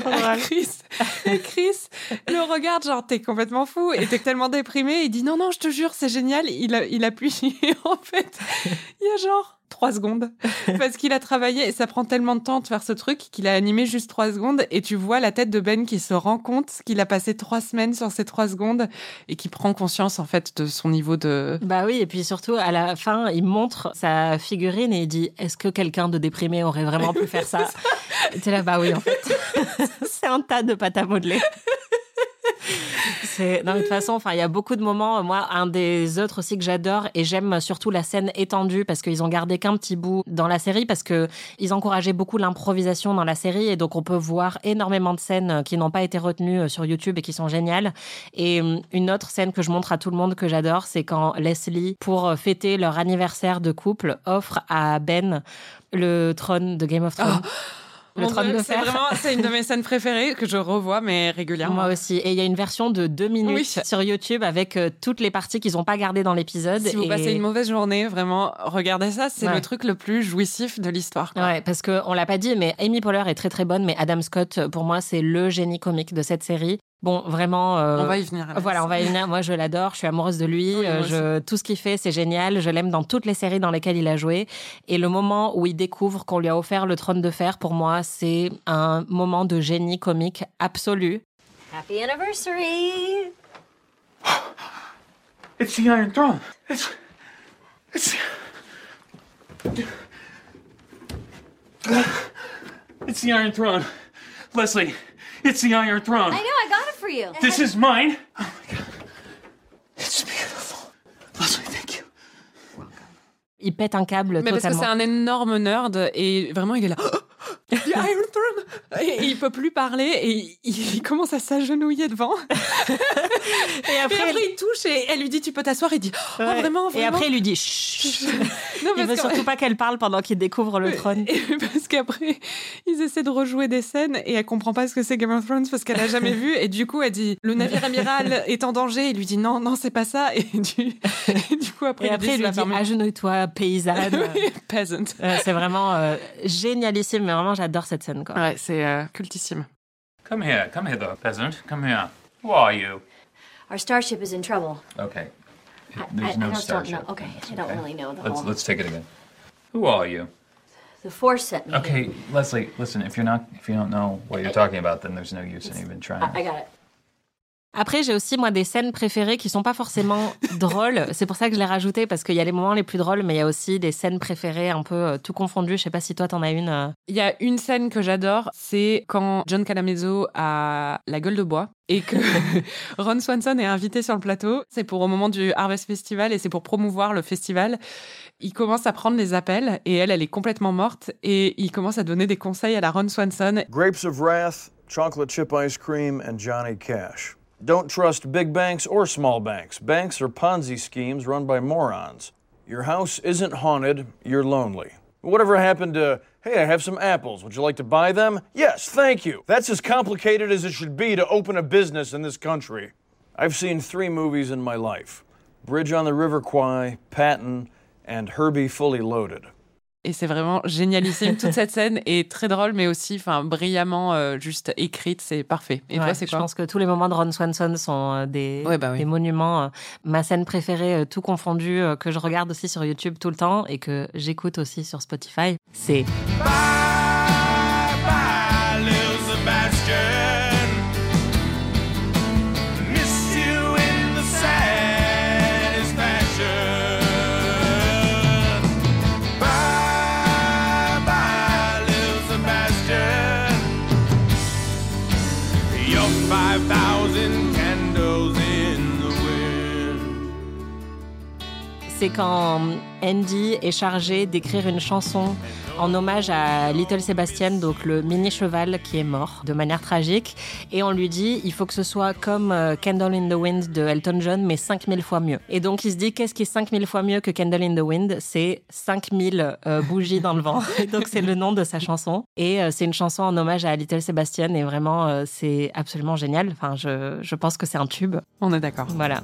[SPEAKER 7] à Chris, et Chris le regarde genre t'es complètement fou et t'es tellement déprimé. Il dit non non je te jure c'est génial. Il a- il appuie en fait il y a genre trois secondes parce qu'il a travaillé et ça prend tellement de temps de faire ce truc qu'il a animé juste trois secondes et tu vois la tête de Ben qui se rend compte qu'il a passé trois semaines sur ces trois secondes et qui prend conscience en fait de son niveau de
[SPEAKER 8] Bah oui, et puis surtout, à la fin, il montre sa figurine et il dit Est-ce que quelqu'un de déprimé aurait vraiment pu faire ça? Et T'es là, bah oui, en fait. c'est un tas de pâte à modeler. Non, de toute façon, enfin, il y a beaucoup de moments. Moi, un des autres aussi que j'adore et j'aime surtout la scène étendue parce qu'ils ont gardé qu'un petit bout dans la série parce que ils encourageaient beaucoup l'improvisation dans la série et donc on peut voir énormément de scènes qui n'ont pas été retenues euh, sur YouTube et qui sont géniales. Et une autre scène que je montre à tout le monde que j'adore, c'est quand Leslie, pour euh, fêter leur anniversaire de couple, offre à Ben le trône de Game of Thrones. Le
[SPEAKER 7] c'est vraiment, c'est une de mes scènes préférées que je revois, mais régulièrement.
[SPEAKER 8] Moi aussi. Et il y a une version de deux minutes
[SPEAKER 7] Oui.
[SPEAKER 8] sur YouTube avec euh, toutes les parties qu'ils n'ont pas gardées dans l'épisode.
[SPEAKER 7] Si vous passez une mauvaise journée, vraiment, regardez ça, c'est
[SPEAKER 8] Ouais.
[SPEAKER 7] le truc le plus jouissif de l'histoire.
[SPEAKER 8] Ouais, parce qu'on l'a pas dit, mais Amy Poehler est très très bonne, mais Adam Scott, pour moi, c'est le génie comique de cette série. Bon, vraiment. euh,
[SPEAKER 7] On va y venir, Alex.
[SPEAKER 8] Voilà, on va y venir. Moi, je l'adore. Je suis amoureuse de lui.
[SPEAKER 7] Oui,
[SPEAKER 8] Euh, je, tout ce qu'il fait, c'est génial. Je l'aime dans toutes les séries dans lesquelles il a joué. Et le moment où il découvre qu'on lui a offert le trône de fer, pour moi, c'est un moment de génie comique absolu.
[SPEAKER 3] Happy anniversary!
[SPEAKER 1] It's the Iron Throne. It's. It's. It's the Iron Throne. Leslie, it's the Iron Throne.
[SPEAKER 3] I know, I got it for you.
[SPEAKER 1] This is mine. Oh my god. It's beautiful. Leslie, thank you.
[SPEAKER 8] Il pète un câble
[SPEAKER 7] Mais parce que
[SPEAKER 8] totalement.
[SPEAKER 7] c'est un énorme nerd et vraiment il est là. The Iron Throne Et il peut plus parler et il, il commence à s'agenouiller devant.
[SPEAKER 8] Et après,
[SPEAKER 7] il touche et elle lui dit Tu peux t'asseoir. Il dit Oh,
[SPEAKER 8] Ouais.
[SPEAKER 7] vraiment,
[SPEAKER 8] Et après, il lui dit Chut.
[SPEAKER 7] Non,
[SPEAKER 8] Il veut surtout pas qu'elle parle pendant qu'il découvre le trône.
[SPEAKER 7] Et parce qu'après, ils essaient de rejouer des scènes et elle comprend pas ce que c'est Game of Thrones parce qu'elle a jamais vu. Et du coup, elle dit le navire amiral est en danger. Il lui dit non, non, c'est pas ça. Et du, et du coup, après,
[SPEAKER 8] Et après, il lui dit
[SPEAKER 7] fermer-
[SPEAKER 8] agenouille-toi, paysanne.
[SPEAKER 7] Peasant.
[SPEAKER 8] Euh, c'est vraiment euh, génialissime, mais vraiment, j'adore cette scène. Quoi.
[SPEAKER 7] Ouais, c'est euh, cultissime.
[SPEAKER 1] Come here, come hither, peasant. Come here. Who are you?
[SPEAKER 3] Our starship is in trouble.
[SPEAKER 1] Okay.
[SPEAKER 3] I-
[SPEAKER 1] There's
[SPEAKER 3] I-
[SPEAKER 1] no
[SPEAKER 3] I don't
[SPEAKER 1] starship.
[SPEAKER 3] know. Okay, I don't really know the
[SPEAKER 1] Let's
[SPEAKER 3] whole-
[SPEAKER 1] let's take it again. Who are you?
[SPEAKER 3] The Force sent me.
[SPEAKER 1] Okay, Leslie, listen. If you're not, if you don't know what you're talking about, then there's no use in even trying.
[SPEAKER 3] I, I got it.
[SPEAKER 8] Après, j'ai aussi, moi, des scènes préférées qui sont pas forcément drôles. C'est pour ça que je l'ai rajouté, parce qu'il y a les moments les plus drôles, mais il y a aussi des scènes préférées un peu euh, tout confondu. Je sais pas si toi, t'en as une. euh.
[SPEAKER 7] Il y a une scène que j'adore, c'est quand John Calamezzo a la gueule de bois et que Ron Swanson est invité sur le plateau. C'est pour au moment du Harvest Festival et c'est pour promouvoir le festival. Il commence à prendre les appels et elle, elle est complètement morte et il commence à donner des conseils à la Ron Swanson.
[SPEAKER 16] Grapes of Wrath, chocolate chip ice cream, and Johnny Cash. Don't trust big banks or small banks. Banks are Ponzi schemes run by morons. Your house isn't haunted, you're lonely. Whatever happened to, hey, I have some apples. Would you like to buy them? Yes, thank you. That's as complicated as it should be to open a business in this country. I've seen three movies in my life Bridge on the River Kwai, Patton, and Herbie Fully Loaded.
[SPEAKER 7] Et c'est vraiment génialissime. Toute cette scène est très drôle, mais aussi enfin, brillamment euh, juste écrite. C'est parfait. Et toi, c'est
[SPEAKER 8] Je
[SPEAKER 7] quoi
[SPEAKER 8] pense que tous les moments de Ron Swanson sont euh, des,
[SPEAKER 7] Ouais, bah oui.
[SPEAKER 8] des monuments. euh. Ma scène préférée, euh, tout confondu, euh, que je regarde aussi sur YouTube tout le temps et que j'écoute aussi sur Spotify, c'est c'est quand Andy est chargé d'écrire une chanson en hommage à Little Sebastian, donc le mini cheval qui est mort de manière tragique. Et on lui dit, il faut que ce soit comme euh, Candle in the Wind de Elton John, mais 5000 fois mieux. Et donc il se dit, qu'est-ce qui est 5000 fois mieux que Candle in the Wind? C'est 5000 euh, bougies dans le vent. Et donc c'est le nom de sa chanson. Et euh, c'est une chanson en hommage à Little Sebastian. Et vraiment, euh, c'est absolument génial. Enfin, je, je pense que c'est un tube.
[SPEAKER 7] On est d'accord.
[SPEAKER 8] Voilà.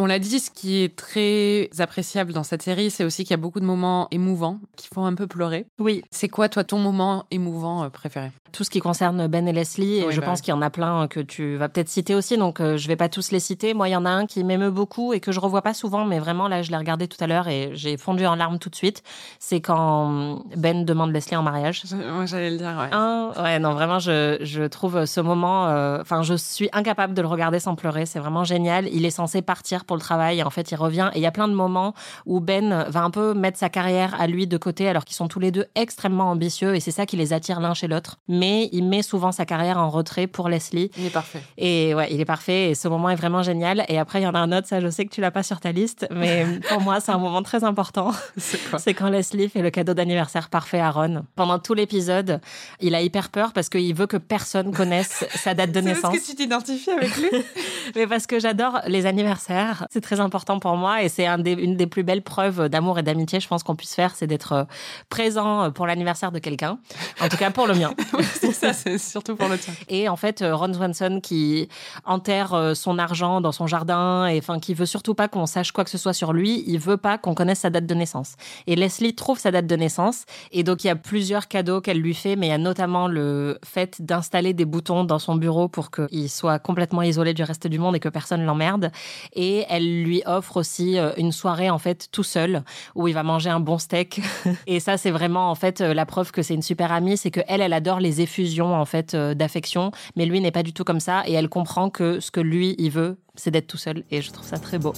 [SPEAKER 7] On l'a dit, ce qui est très appréciable dans cette série, c'est aussi qu'il y a beaucoup de moments émouvants qui font un peu pleurer.
[SPEAKER 8] Oui.
[SPEAKER 7] C'est quoi, toi, ton moment émouvant euh, préféré?
[SPEAKER 8] Tout ce qui concerne Ben et Leslie, et
[SPEAKER 7] Oui,
[SPEAKER 8] je
[SPEAKER 7] bah
[SPEAKER 8] pense
[SPEAKER 7] oui.
[SPEAKER 8] qu'il y en a plein que tu vas peut-être citer aussi, donc euh, je vais pas tous les citer. Moi, il y en a un qui m'émeut beaucoup et que je revois pas souvent, mais vraiment là, je l'ai regardé tout à l'heure et j'ai fondu en larmes tout de suite. C'est quand Ben demande Leslie en mariage.
[SPEAKER 7] Moi, j'allais le dire, ouais.
[SPEAKER 8] Un, ouais, non, vraiment, je, je trouve ce moment. euh, Enfin, je suis incapable de le regarder sans pleurer. C'est vraiment génial. Il est censé partir pour le travail. Et en fait, il revient. Et il y a plein de moments où Ben va un peu mettre sa carrière à lui de côté, alors qu'ils sont tous les deux extrêmement ambitieux. Et c'est ça qui les attire l'un chez l'autre. Mais il met souvent sa carrière en retrait pour Leslie.
[SPEAKER 7] Il est parfait.
[SPEAKER 8] Et ouais, il est parfait. Et ce moment est vraiment génial. Et après, il y en a un autre, ça, je sais que tu l'as pas sur ta liste, mais pour moi, c'est un moment très important. C'est quand Leslie fait le cadeau d'anniversaire parfait à Ron. Pendant tout l'épisode, il a hyper peur parce qu'il veut que personne connaisse sa date de naissance.
[SPEAKER 7] parce que tu t'identifies avec lui?
[SPEAKER 8] Mais parce que j'adore les anniversaires, c'est très important pour moi et c'est un une des plus belles preuves d'amour et d'amitié, je pense qu'on puisse faire, c'est d'être euh, présent pour l'anniversaire de quelqu'un. En tout cas pour le mien.
[SPEAKER 7] c'est ça, c'est surtout pour le tien.
[SPEAKER 8] Et en fait, euh, Ron Swanson qui enterre euh, son argent dans son jardin et enfin qui veut surtout pas qu'on sache quoi que ce soit sur lui, il veut pas qu'on connaisse sa date de naissance. Et Leslie trouve sa date de naissance et donc il y a plusieurs cadeaux qu'elle lui fait, mais il y a notamment le fait d'installer des boutons dans son bureau pour qu'il soit complètement isolé du reste du monde et que personne l'emmerde. Et elle lui offre aussi euh, une soirée en fait tout seul où il va manger un bon steak. et ça c'est vraiment en fait euh, la preuve que c'est une super amie, c'est que elle elle adore les effusions en fait euh, d'affection, mais lui n'est pas du tout comme ça et elle comprend que ce que lui il veut, c'est d'être tout seul et je trouve ça très beau.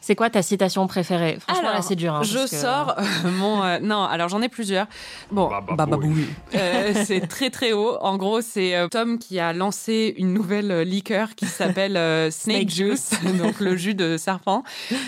[SPEAKER 8] C'est quoi ta citation préférée? Franchement, là, c'est dur. hein,
[SPEAKER 7] je
[SPEAKER 8] parce que-
[SPEAKER 7] sors euh, mon. euh, non, alors j'en ai plusieurs. Bon, Bababouille. Euh, c'est très très haut. En gros, c'est euh, Tom qui a lancé une nouvelle euh, liqueur qui s'appelle euh, Snake
[SPEAKER 8] Snake
[SPEAKER 7] Juice, donc le jus de serpent,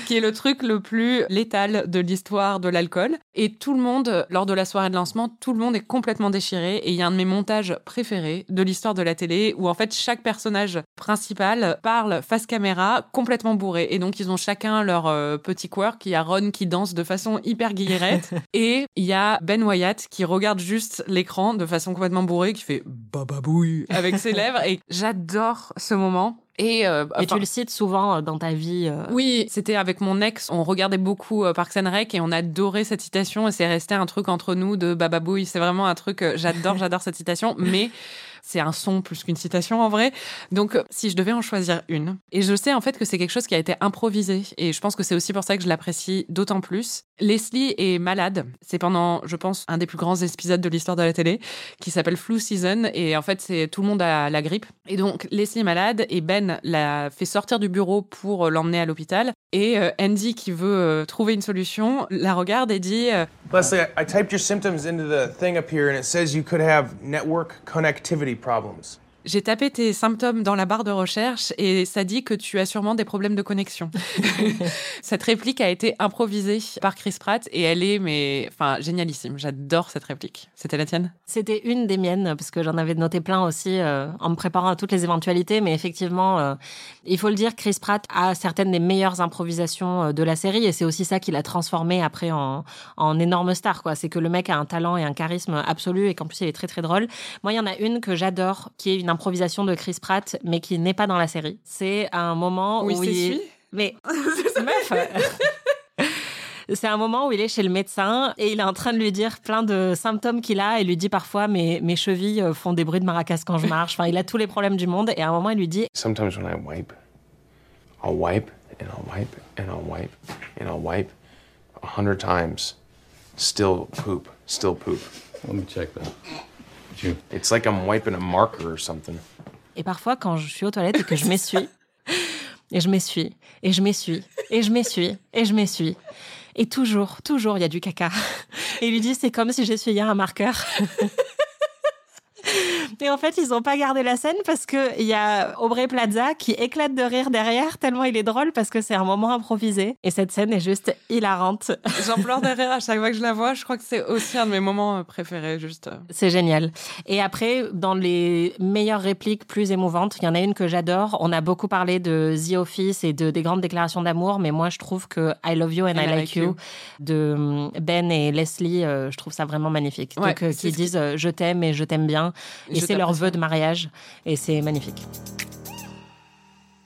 [SPEAKER 7] qui est le truc le plus létal de l'histoire de l'alcool. Et tout le monde, lors de la soirée de lancement, tout le monde est complètement déchiré. Et il y a un de mes montages préférés de l'histoire de la télé où en fait chaque personnage principal parle face caméra complètement bourré. Et donc ils ont chacun leur euh, petit quirk. Il y a Ron qui danse de façon hyper guillerette. et il y a Ben Wyatt qui regarde juste l'écran de façon complètement bourrée, qui fait bababouille avec ses lèvres. Et j'adore ce moment. Et, euh,
[SPEAKER 8] Et
[SPEAKER 7] enfin-
[SPEAKER 8] tu le cites souvent euh, dans ta vie. euh,
[SPEAKER 7] oui, c'était avec mon ex. On regardait beaucoup Parks and Rec et on adorait cette citation. Et c'est resté un truc entre nous de bababouille. C'est vraiment un truc. J'adore, j'adore cette citation. Mais c'est un son plus qu'une citation en vrai. Donc, euh, si je devais en choisir une, et je sais en fait que c'est quelque chose qui a été improvisé. Et je pense que c'est aussi pour ça que je l'apprécie d'autant plus. Leslie est malade. C'est pendant, je pense, un des plus grands épisodes de l'histoire de la télé qui s'appelle Flu Season. Et en fait, c'est tout le monde a la grippe. Et donc, Leslie est malade et Ben l'a fait sortir du bureau pour euh, l'emmener à l'hôpital. Et euh, Andy, qui veut euh, trouver une solution, la regarde et dit
[SPEAKER 17] Leslie, I typed your symptoms into the thing up here, and it says you could have network connectivity problems.
[SPEAKER 7] J'ai tapé tes symptômes dans la barre de recherche et ça dit que tu as sûrement des problèmes de connexion. cette réplique a été improvisée par Chris Pratt et elle est mais enfin génialissime. J'adore cette réplique. C'était la tienne?
[SPEAKER 8] C'était une des miennes, parce que j'en avais noté plein aussi euh, en me préparant à toutes les éventualités. Mais effectivement, euh, il faut le dire, Chris Pratt a certaines des meilleures improvisations euh, de la série. Et c'est aussi ça qui l'a transformé après en, en énorme star. quoi. C'est que le mec a un talent et un charisme absolu et qu'en plus il est très très drôle. Moi, il y en a une que j'adore, qui est une improvisation de Chris Pratt, mais qui n'est pas dans la série. C'est un moment
[SPEAKER 7] Où il
[SPEAKER 8] où
[SPEAKER 7] s'essuie
[SPEAKER 8] Mais... Meuf c'est un moment où il est chez le médecin et il est en train de lui dire plein de symptômes qu'il a et lui dit parfois mes, mes chevilles euh, font des bruits de maracas quand je marche. Enfin, il a tous les problèmes du monde et à un moment il lui dit
[SPEAKER 18] Sometimes when I wipe, I'll wipe and I'll wipe and I'll wipe and I'll wipe a hundred times. Still poop. Still poop. Let me check that. It's like I'm wiping a marker or something.
[SPEAKER 8] et parfois quand je suis aux toilettes et que je m'essuie et je m'essuie et je m'essuie et je m'essuie et je m'essuie et toujours toujours il y a du caca. Et il lui dit c'est comme si j'essuyais un marqueur Et en fait, ils n'ont pas gardé la scène parce que il y a Aubrey Plaza qui éclate de rire derrière tellement il est drôle parce que c'est un moment improvisé. Et cette scène est juste hilarante.
[SPEAKER 7] J'en pleure de rire à chaque fois que je la vois. Je crois que c'est aussi un de mes moments euh, préférés. Juste. euh.
[SPEAKER 8] C'est génial. Et après, dans les meilleures répliques plus émouvantes, il y en a une que j'adore. On a beaucoup parlé de The Office et de des grandes déclarations d'amour, mais moi, je trouve que I Love You and, I, like, you, de Ben et Leslie, euh, je trouve ça vraiment magnifique.
[SPEAKER 7] Ouais,
[SPEAKER 8] Donc, qui disent je t'aime et je t'aime bien. Et c'est leur
[SPEAKER 7] t'apprécie.
[SPEAKER 8] vœu de mariage. Et c'est magnifique.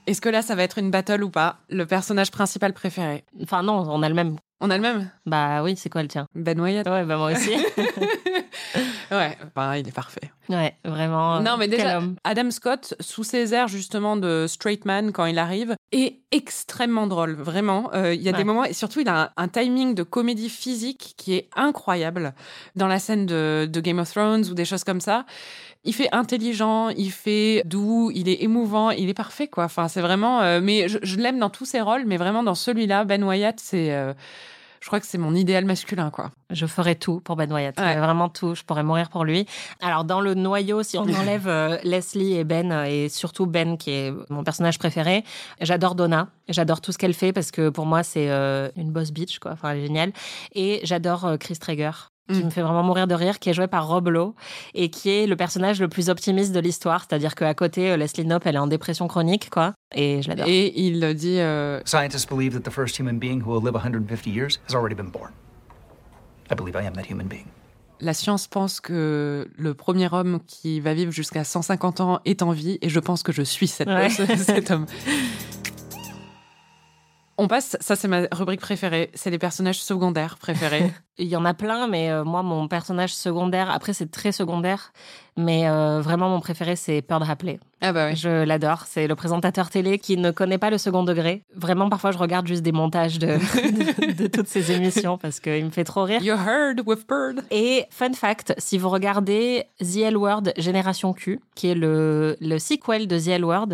[SPEAKER 7] Est-ce que là, ça va être une battle ou pas Le personnage principal préféré?
[SPEAKER 8] Enfin, non, on a le même.
[SPEAKER 7] On a le même?
[SPEAKER 8] Bah oui, c'est quoi le tien?
[SPEAKER 7] Ben Wyatt.
[SPEAKER 8] Ouais, bah moi aussi.
[SPEAKER 7] ouais, bah, il est parfait.
[SPEAKER 8] Ouais, vraiment.
[SPEAKER 7] Non, mais déjà. Adam Scott, sous ses airs justement de straight man quand il arrive, est extrêmement drôle, vraiment. Euh, Il y a
[SPEAKER 8] Ouais.
[SPEAKER 7] des moments, et surtout, il a un, un timing de comédie physique qui est incroyable. Dans la scène de, de Game of Thrones ou des choses comme ça, il fait intelligent, il fait doux, il est émouvant, il est parfait, quoi. Enfin, c'est vraiment. euh, mais je, je l'aime dans tous ses rôles, mais vraiment dans celui-là, Ben Wyatt, c'est. euh, je crois que c'est mon idéal masculin, quoi.
[SPEAKER 8] Je ferais tout pour Ben Wyatt. Vraiment tout. Je pourrais mourir pour lui. Alors, dans le noyau, si on enlève euh, Leslie et Ben, et surtout Ben, qui est mon personnage préféré, j'adore Donna. J'adore tout ce qu'elle fait parce que pour moi, c'est euh, une boss bitch, quoi. Enfin, elle est géniale. Et j'adore euh, Chris Traeger. Qui
[SPEAKER 7] Mm.
[SPEAKER 8] me fait vraiment mourir de rire, qui est joué par Rob Lowe et qui est le personnage le plus optimiste de l'histoire. C'est-à-dire qu'à côté, euh, Leslie Knope, elle est en dépression chronique, quoi. Et je l'adore.
[SPEAKER 7] Et il dit. euh,
[SPEAKER 19] Scientists believe that the first human being who will live 150 years has already been born. I believe I am that human being.
[SPEAKER 7] La science pense que le premier homme qui va vivre jusqu'à 150 ans est en vie et je pense que je suis cette,
[SPEAKER 8] Ouais.
[SPEAKER 7] cet homme. On passe, ça c'est ma rubrique préférée, c'est les personnages secondaires préférés.
[SPEAKER 8] Il y en a plein, mais euh, moi, mon personnage secondaire, après, c'est très secondaire, mais euh, vraiment, mon préféré, c'est Pearl Hapley.
[SPEAKER 7] Ah bah oui.
[SPEAKER 8] Je l'adore. C'est le présentateur télé qui ne connaît pas le second degré. Vraiment, parfois, je regarde juste des montages de, de, de toutes ces émissions parce qu'il me fait trop rire.
[SPEAKER 7] You heard with Bird.
[SPEAKER 8] Et fun fact, si vous regardez The L Word Génération Q, qui est le, le sequel de The L Word,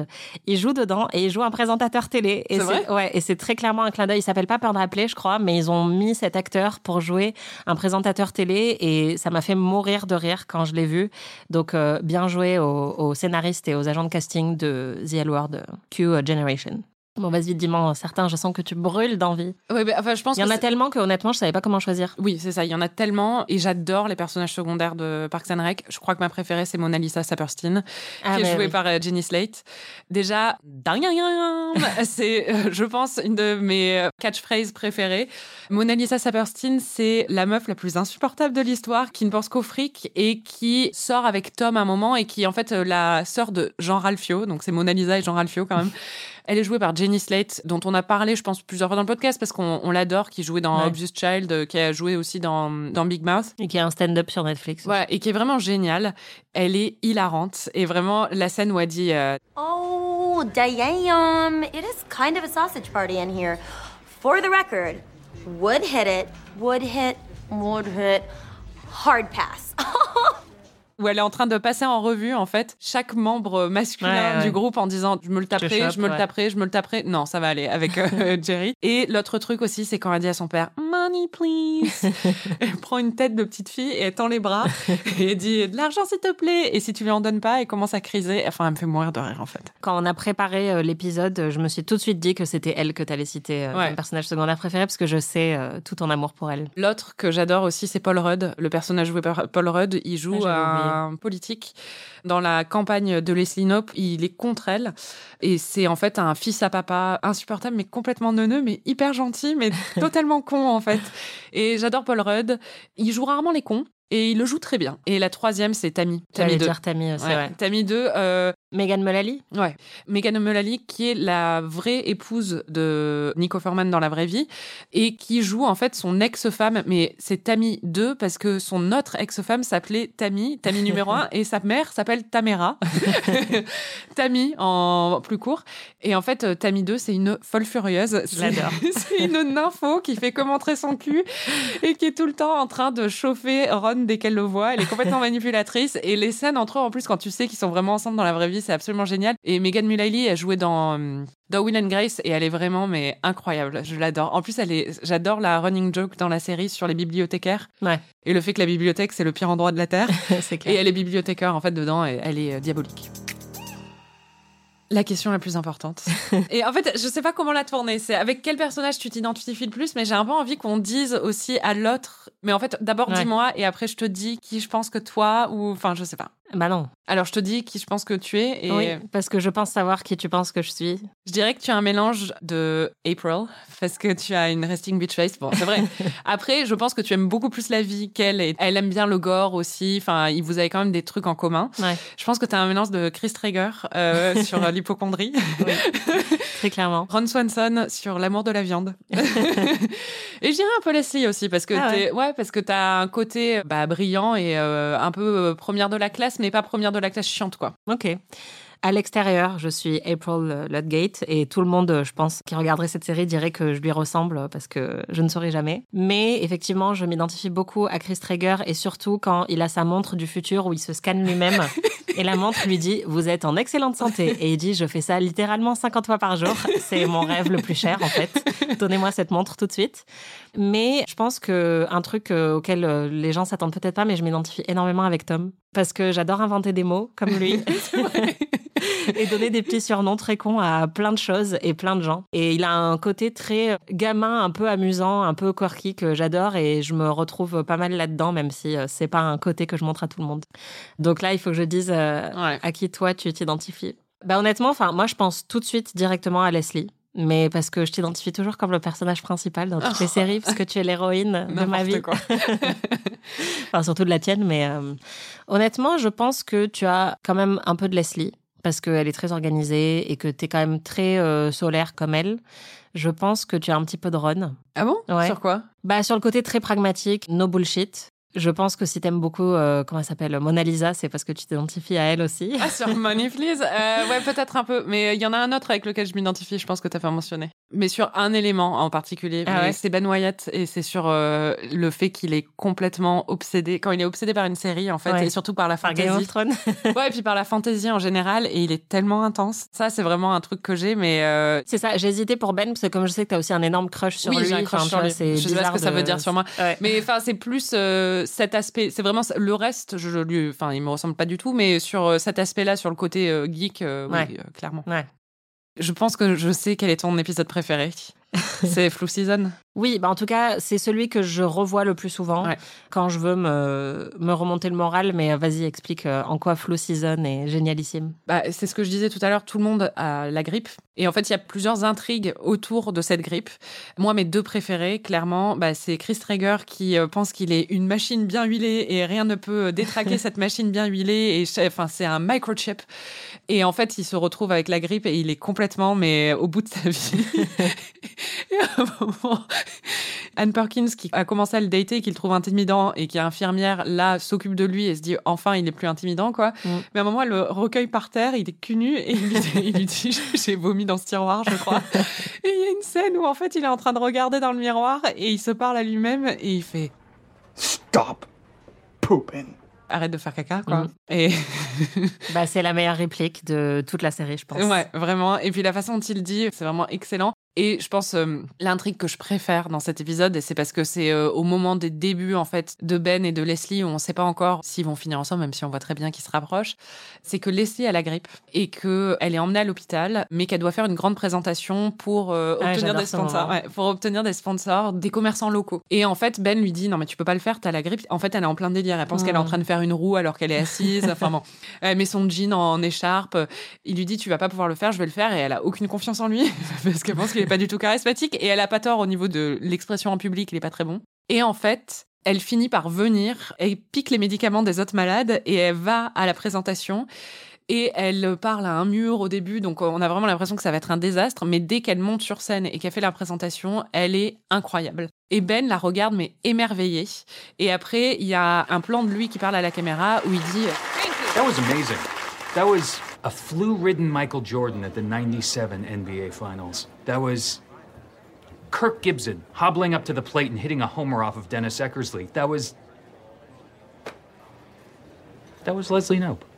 [SPEAKER 8] il joue dedans et il joue un présentateur télé. Et
[SPEAKER 7] C'est vrai?
[SPEAKER 8] Ouais, et c'est très clairement un clin d'œil. Il s'appelle pas Pearl Hapley, je crois, mais ils ont mis cet acteur pour jouer un présentateur télé et ça m'a fait mourir de rire quand je l'ai vu. Donc, euh, bien joué aux, scénaristes et aux agents de casting de The L Word Q Generation. Bon, vas-y, dis-moi, certains, je sens que tu brûles d'envie.
[SPEAKER 7] Bah, enfin, je pense
[SPEAKER 8] Il y en a tellement que honnêtement, je savais pas comment choisir.
[SPEAKER 7] Oui, c'est ça, il y en a tellement et j'adore les personnages secondaires de Parks and Rec. Je crois que ma préférée c'est Mona Lisa Saperstein,
[SPEAKER 8] Ah,
[SPEAKER 7] qui est
[SPEAKER 8] mais
[SPEAKER 7] jouée
[SPEAKER 8] oui.
[SPEAKER 7] par euh, Jenny Slate. Déjà, c'est, euh, je pense, une de mes euh, catchphrases préférées. Mona Lisa Saperstein, c'est la meuf la plus insupportable de l'histoire, qui ne pense qu'au fric et qui sort avec Tom à un moment et qui est en fait la sœur de Jean Ralphio. Donc c'est Mona Lisa et Jean Ralphio quand même. Elle est jouée par Jenny Slate, dont on a parlé, je pense, plusieurs fois dans le podcast parce qu'on on l'adore, qui jouait dans
[SPEAKER 8] Ouais.
[SPEAKER 7] Obvious Child, euh, qui a joué aussi dans, dans Big Mouth.
[SPEAKER 8] Et qui a un stand-up sur Netflix.
[SPEAKER 7] Voilà, et qui est vraiment géniale. Elle est hilarante. Et vraiment, la scène où elle dit euh,
[SPEAKER 20] Oh, damn. It is kind of a sausage party in here. For the record, would hit it, would hit, would hit, hard pass.
[SPEAKER 7] où elle est en train de passer en revue en fait chaque membre masculin
[SPEAKER 8] Ouais, ouais.
[SPEAKER 7] du groupe en disant je me le taperai, je me le
[SPEAKER 8] ouais.
[SPEAKER 7] taperai, je me le taperai. Non, ça va aller avec euh, Jerry. Et l'autre truc aussi, c'est quand elle dit à son père money please. elle prend une tête de petite fille et elle tend les bras et elle dit de l'argent s'il te plaît. Et si tu lui en donnes pas, elle commence à criser. Enfin, elle me fait mourir de rire en fait.
[SPEAKER 8] Quand on a préparé euh, l'épisode, je me suis tout de suite dit que c'était elle que tu allais citer euh,
[SPEAKER 7] Ouais.
[SPEAKER 8] comme personnage secondaire préféré parce que je sais euh, tout ton amour pour elle.
[SPEAKER 7] L'autre que j'adore aussi, c'est Paul Rudd. Le personnage joué par Paul Rudd, il joue
[SPEAKER 8] Ah,
[SPEAKER 7] un politique. Dans la campagne de Leslie Knope, il est contre elle. Et c'est en fait un fils à papa insupportable, mais complètement neuneux, mais hyper gentil, mais totalement con en fait. Et j'adore Paul Rudd. Il joue rarement les cons. Et il le joue très bien. Et la troisième, c'est Tammy. Tammy 2.
[SPEAKER 8] dire Tammy aussi, ouais.
[SPEAKER 7] Tammy 2. Euh...
[SPEAKER 8] Megan Mullally?
[SPEAKER 7] Ouais. Megan Mullally, qui est la vraie épouse de Nico Forman dans la vraie vie, et qui joue en fait son ex-femme, mais c'est Tammy 2 parce que son autre ex-femme s'appelait Tammy, Tammy numéro 1, et sa mère s'appelle Tamara. Tammy en plus court. Et en fait, Tammy 2, c'est une folle furieuse. C'est- C'est une nympho qui fait que montrer son cul et qui est tout le temps en train de chauffer Ron dès qu'elle le voit. Elle est complètement manipulatrice. Et les scènes entre eux, en plus, quand tu sais qu'ils sont vraiment ensemble dans la vraie vie, c'est absolument génial. Et Megan Mullally a joué dans, euh, dans Will and Grace et elle est vraiment mais incroyable. Je l'adore. En plus, elle est, j'adore la running joke dans la série sur les bibliothécaires.
[SPEAKER 8] Ouais.
[SPEAKER 7] Et le fait que la bibliothèque, c'est le pire endroit de la Terre.
[SPEAKER 8] c'est clair.
[SPEAKER 7] Et elle est bibliothécaire, en fait, dedans, et elle est euh, diabolique. La question la plus importante. et en fait, je sais pas comment la tourner. C'est avec quel personnage tu t'identifies le plus, mais j'ai un peu envie qu'on dise aussi à l'autre Mais en fait, d'abord
[SPEAKER 8] Ouais.
[SPEAKER 7] dis-moi et après je te dis qui je pense que toi ou enfin je sais pas.
[SPEAKER 8] Bah non.
[SPEAKER 7] Alors je te dis qui je pense que tu es et
[SPEAKER 8] Oui, parce que je pense savoir qui tu penses que je suis.
[SPEAKER 7] je dirais que tu as un mélange de April parce que tu as une resting bitch face. Bon, c'est vrai. Après, je pense que tu aimes beaucoup plus la vie qu'elle et elle aime bien le gore aussi. Enfin, vous avez quand même des trucs en commun.
[SPEAKER 8] Ouais.
[SPEAKER 7] Je pense que tu as un mélange de Chris Traeger euh, sur l'hypochondrie.
[SPEAKER 8] Très clairement.
[SPEAKER 7] Ron Swanson sur l'amour de la viande. et je dirais un peu Leslie aussi parce que
[SPEAKER 8] Ah ouais.
[SPEAKER 7] t'es- ouais. Parce que t'as un côté bah, brillant et euh, un peu euh, première de la classe mais pas première de la classe chiante quoi.
[SPEAKER 8] Ok. À l'extérieur, je suis April Ludgate et tout le monde, je pense, qui regarderait cette série dirait que je lui ressemble parce que je ne saurais jamais. Mais effectivement, je m'identifie beaucoup à Chris Traeger et surtout quand il a sa montre du futur où il se scanne lui-même et la montre lui dit Vous êtes en excellente santé. Et il dit Je fais ça littéralement 50 fois par jour. C'est mon rêve le plus cher en fait. Donnez-moi cette montre tout de suite. Mais je pense que un truc euh, auquel euh, les gens s'attendent peut-être pas, mais je m'identifie énormément avec Tom parce que j'adore inventer des mots comme lui. et donner des petits surnoms très cons à plein de choses et plein de gens. Et il a un côté très gamin, un peu amusant, un peu quirky que j'adore et je me retrouve pas mal là-dedans, même si euh, c'est pas un côté que je montre à tout le monde. Donc là, il faut que je dise euh, à qui toi tu t'identifies. Bah honnêtement, enfin moi je pense tout de suite directement à Leslie. Mais parce que je t'identifie toujours comme le personnage principal dans toutes les séries, parce que tu es l'héroïne de ma vie.
[SPEAKER 7] quoi.
[SPEAKER 8] enfin, surtout de la tienne, mais euh, honnêtement, je pense que tu as quand même un peu de Leslie, parce qu'elle est très organisée et que tu es quand même très euh, solaire comme elle. Je pense que tu as un petit peu de Ron.
[SPEAKER 7] Ah bon?
[SPEAKER 8] Ouais.
[SPEAKER 7] Sur quoi?
[SPEAKER 8] Bah, sur le côté très pragmatique, no bullshit. Je pense que si t'aimes beaucoup, euh, comment elle s'appelle, Mona Lisa, c'est parce que tu t'identifies à elle aussi.
[SPEAKER 7] Ah, sur Money Please Euh, Ouais, peut-être un peu. Mais il y en a un autre avec lequel je m'identifie, je pense que tu as pas mentionné. Mais sur un élément en particulier.
[SPEAKER 8] Ah ouais
[SPEAKER 7] C'est Ben Wyatt et c'est sur euh, le fait qu'il est complètement obsédé. Quand il est obsédé par une série, en fait,
[SPEAKER 8] Ouais.
[SPEAKER 7] et surtout par la
[SPEAKER 8] Par
[SPEAKER 7] fantasy.
[SPEAKER 8] Thrones.
[SPEAKER 7] ouais, et puis par la fantasy en général. Et il est tellement intense. Ça, c'est vraiment un truc que j'ai, mais. euh,
[SPEAKER 8] C'est ça, j'ai hésité pour Ben, parce que comme je sais que t'as aussi un énorme crush sur
[SPEAKER 7] oui,
[SPEAKER 8] lui.
[SPEAKER 7] un crush sur lui. Je sais pas ce que ça veut dire sur moi.
[SPEAKER 8] Ouais.
[SPEAKER 7] Mais enfin, c'est plus euh, cet aspect. C'est vraiment le reste. Je lui, enfin, il me ressemble pas du tout. Mais sur cet aspect-là, sur le côté geek, oui, clairement.
[SPEAKER 8] Ouais.
[SPEAKER 7] Je pense que je sais quel est ton épisode préféré. c'est Flu Season?
[SPEAKER 8] Oui, bah en tout cas, c'est celui que je revois le plus souvent quand je veux me, me remonter le moral. Mais euh, vas-y, explique euh, en quoi Flow Season est génialissime.
[SPEAKER 7] Bah, c'est ce que je disais tout à l'heure, tout le monde a la grippe. Et en fait, il y a plusieurs intrigues autour de cette grippe. Moi, mes deux préférés, clairement, bah, c'est Chris Traeger qui euh, pense qu'il est une machine bien huilée et rien ne peut détraquer cette machine bien huilée. Et enfin, c'est un microchip. Et en fait, il se retrouve avec la grippe et il est complètement, mais au bout de sa vie. et à un moment, Anne Perkins, qui a commencé à le dater, qu'il trouve intimidant et qui est infirmière, là, s'occupe de lui et se dit enfin, il est plus intimidant, quoi. Mais à un moment, elle le recueille par terre, il est cul nu et il lui, il lui dit J'ai vomi dans ce tiroir, je crois. et il y a une scène où en fait, il est en train de regarder dans le miroir et il se parle à lui-même et il fait
[SPEAKER 1] Stop pooping.
[SPEAKER 7] Arrête de faire caca, quoi.
[SPEAKER 8] Mhm.
[SPEAKER 7] Et.
[SPEAKER 8] bah, c'est la meilleure réplique de toute la série, je pense.
[SPEAKER 7] Ouais, vraiment. Et puis la façon dont il dit, c'est vraiment excellent. Et je pense euh, l'intrigue que je préfère dans cet épisode, et c'est parce que c'est euh, au moment des débuts en fait de Ben et de Leslie où on ne sait pas encore s'ils vont finir ensemble, même si on voit très bien qu'ils se rapprochent. C'est que Leslie a la grippe et que elle est emmenée à l'hôpital, mais qu'elle doit faire une grande présentation pour euh,
[SPEAKER 8] Ah,
[SPEAKER 7] obtenir des sponsors, ouais, pour obtenir des sponsors, des commerçants locaux. Et en fait, Ben lui dit non mais tu peux pas le faire, t'as la grippe. En fait, elle est en plein délire. Elle pense
[SPEAKER 8] Mm.
[SPEAKER 7] qu'elle est en train de faire une roue alors qu'elle est assise. Enfin elle met son jean en écharpe. Il lui dit tu vas pas pouvoir le faire, je vais le faire. Et elle a aucune confiance en lui parce qu'elle pense qu'il est pas du tout charismatique. Et elle a pas tort au niveau de l'expression en public, il est pas très bon. Et en fait, elle finit par venir, elle pique les médicaments des autres malades et elle va à la présentation. Et elle parle à un mur au début, donc on a vraiment l'impression que ça va être un désastre. Mais dès qu'elle monte sur scène et qu'elle fait la présentation, elle est incroyable. Et Ben la regarde, mais émerveillée. Et après, il y a un plan de lui qui parle à la caméra où il dit
[SPEAKER 21] That was amazing. That was a flu-ridden Michael Jordan at the 97 NBA Finals. That was Kirk Gibson hobbling up to the plate and hitting a homer off of Dennis Eckersley. That was That was Leslie Knope.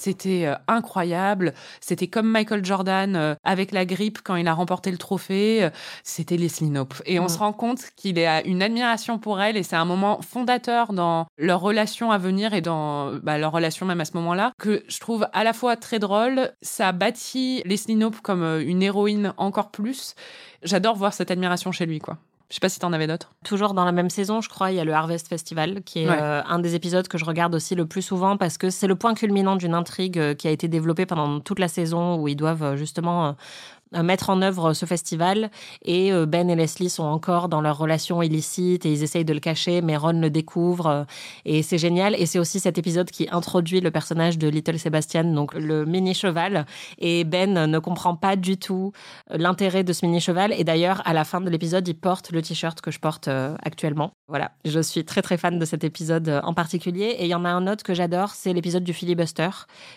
[SPEAKER 7] C'était euh, incroyable. C'était comme Michael Jordan euh, avec la grippe quand il a remporté le trophée. C'était Leslie Knope. Et on
[SPEAKER 8] Mm.
[SPEAKER 7] se rend compte qu'il a une admiration pour elle et c'est un moment fondateur dans leur relation à venir et dans bah, leur relation même à ce moment-là que je trouve à la fois très drôle. Ça bâtit Leslie Knope comme euh, une héroïne encore plus. J'adore voir cette admiration chez lui, quoi. Je sais pas si t'en avais d'autres.
[SPEAKER 8] Toujours dans la même saison, je crois, il y a le Harvest Festival, qui est
[SPEAKER 7] Ouais.
[SPEAKER 8] euh, un des épisodes que je regarde aussi le plus souvent parce que c'est le point culminant d'une intrigue euh, qui a été développée pendant toute la saison où ils doivent euh, justement mettre en œuvre ce festival. Et euh, Ben et Leslie sont encore dans leur relation illicite et ils essayent de le cacher, mais Ron le découvre. euh, Et c'est génial. Et c'est aussi cet épisode qui introduit le personnage de Little Sebastian, donc le mini-cheval. Et Ben ne comprend pas du tout euh, l'intérêt de ce mini-cheval. Et d'ailleurs, à la fin de l'épisode, il porte le t-shirt que je porte euh, actuellement. Voilà, je suis très très fan de cet épisode euh, en particulier. Et il y en a un autre que j'adore, c'est l'épisode du filibuster,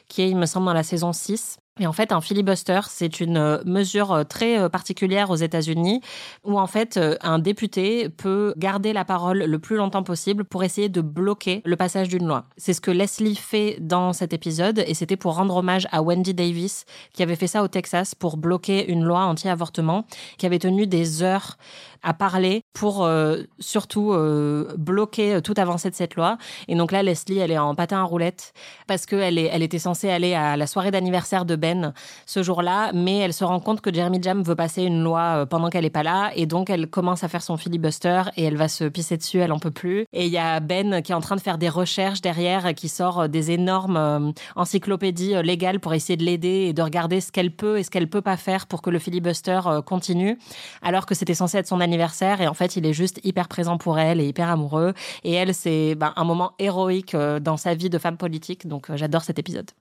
[SPEAKER 8] qui est, il me semble, dans la saison 6. Et en fait, un filibuster, c'est une euh, mesure euh, très euh, particulière aux États-Unis où en fait un député peut garder la parole le plus longtemps possible pour essayer de bloquer le passage d'une loi. C'est ce que Leslie fait dans cet épisode et c'était pour rendre hommage à Wendy Davis qui avait fait ça au Texas pour bloquer une loi anti-avortement qui avait tenu des heures à parler pour euh, surtout euh, bloquer euh, toute avancée de cette loi. Et donc là, Leslie, elle est en patin à roulettes parce qu'elle elle était censée aller à la soirée d'anniversaire de Ben ce jour-là, mais elle se rend compte que Jeremy Jam veut passer une loi pendant qu'elle est pas là, et donc elle commence à faire son filibuster et elle va se pisser dessus, elle en peut plus. Et il y a Ben qui est en train de faire des recherches derrière, qui sort des énormes encyclopédies légales pour essayer de l'aider et de regarder ce qu'elle peut et ce qu'elle peut pas faire pour que le filibuster continue, alors que c'était censé être son anniversaire et en fait il est juste hyper présent pour elle et hyper amoureux. Et elle, c'est ben, un moment héroïque euh, dans sa vie de femme politique, donc euh, j'adore cet épisode.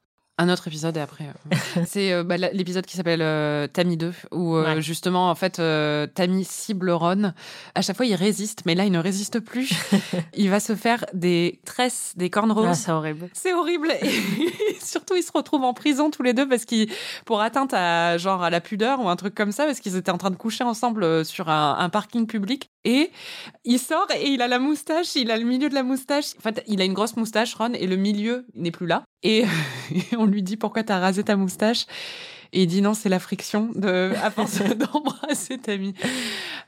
[SPEAKER 7] Un autre épisode et après. euh, c'est euh, bah, l'épisode qui s'appelle euh, Tammy 2, où
[SPEAKER 8] Ouais.
[SPEAKER 7] justement, en fait, Tammy cible Ron. À chaque fois, il résiste, mais là, il ne résiste plus. il va se faire des tresses, des cornrows.
[SPEAKER 8] Ah, c'est horrible.
[SPEAKER 7] C'est horrible. Et surtout, ils se retrouvent en prison tous les deux parce qu'ils, pour atteinte à genre à la pudeur ou un truc comme ça, parce qu'ils étaient en train de coucher ensemble sur un, un parking public. Et il sort et il a la moustache, il a le milieu de la moustache. En fait, il a une grosse moustache, Ron, et le milieu n'est plus là. Et on lui dit pourquoi t'as rasé ta moustache? Et il dit non, c'est la friction de, à force d'embrasser Tammy.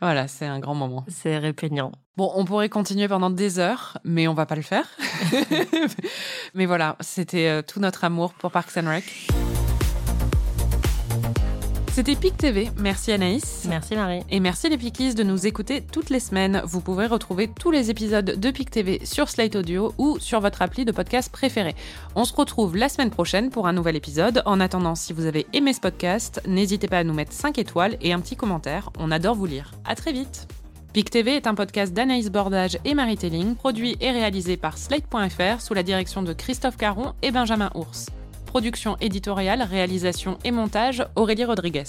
[SPEAKER 7] Voilà, c'est un grand moment.
[SPEAKER 8] C'est répugnant.
[SPEAKER 7] Bon, on pourrait continuer pendant des heures, mais on va pas le faire. mais voilà, c'était euh, tout notre amour pour Parks and Rec. C'était PIC TV. Merci Anaïs.
[SPEAKER 8] Merci Marie.
[SPEAKER 7] Et merci les Pickies de nous écouter toutes les semaines. Vous pourrez retrouver tous les épisodes de PIC TV sur Slate Audio ou sur votre appli de podcast préféré. On se retrouve la semaine prochaine pour un nouvel épisode. En attendant, si vous avez aimé ce podcast, n'hésitez pas à nous mettre 5 étoiles et un petit commentaire. On adore vous lire. À très vite. PIC TV est un podcast d'Anaïs Bordage et Marie Telling, produit et réalisé par Slate.fr sous la direction de Christophe Caron et Benjamin Ours. Production éditoriale, réalisation et montage, Aurélie Rodriguez.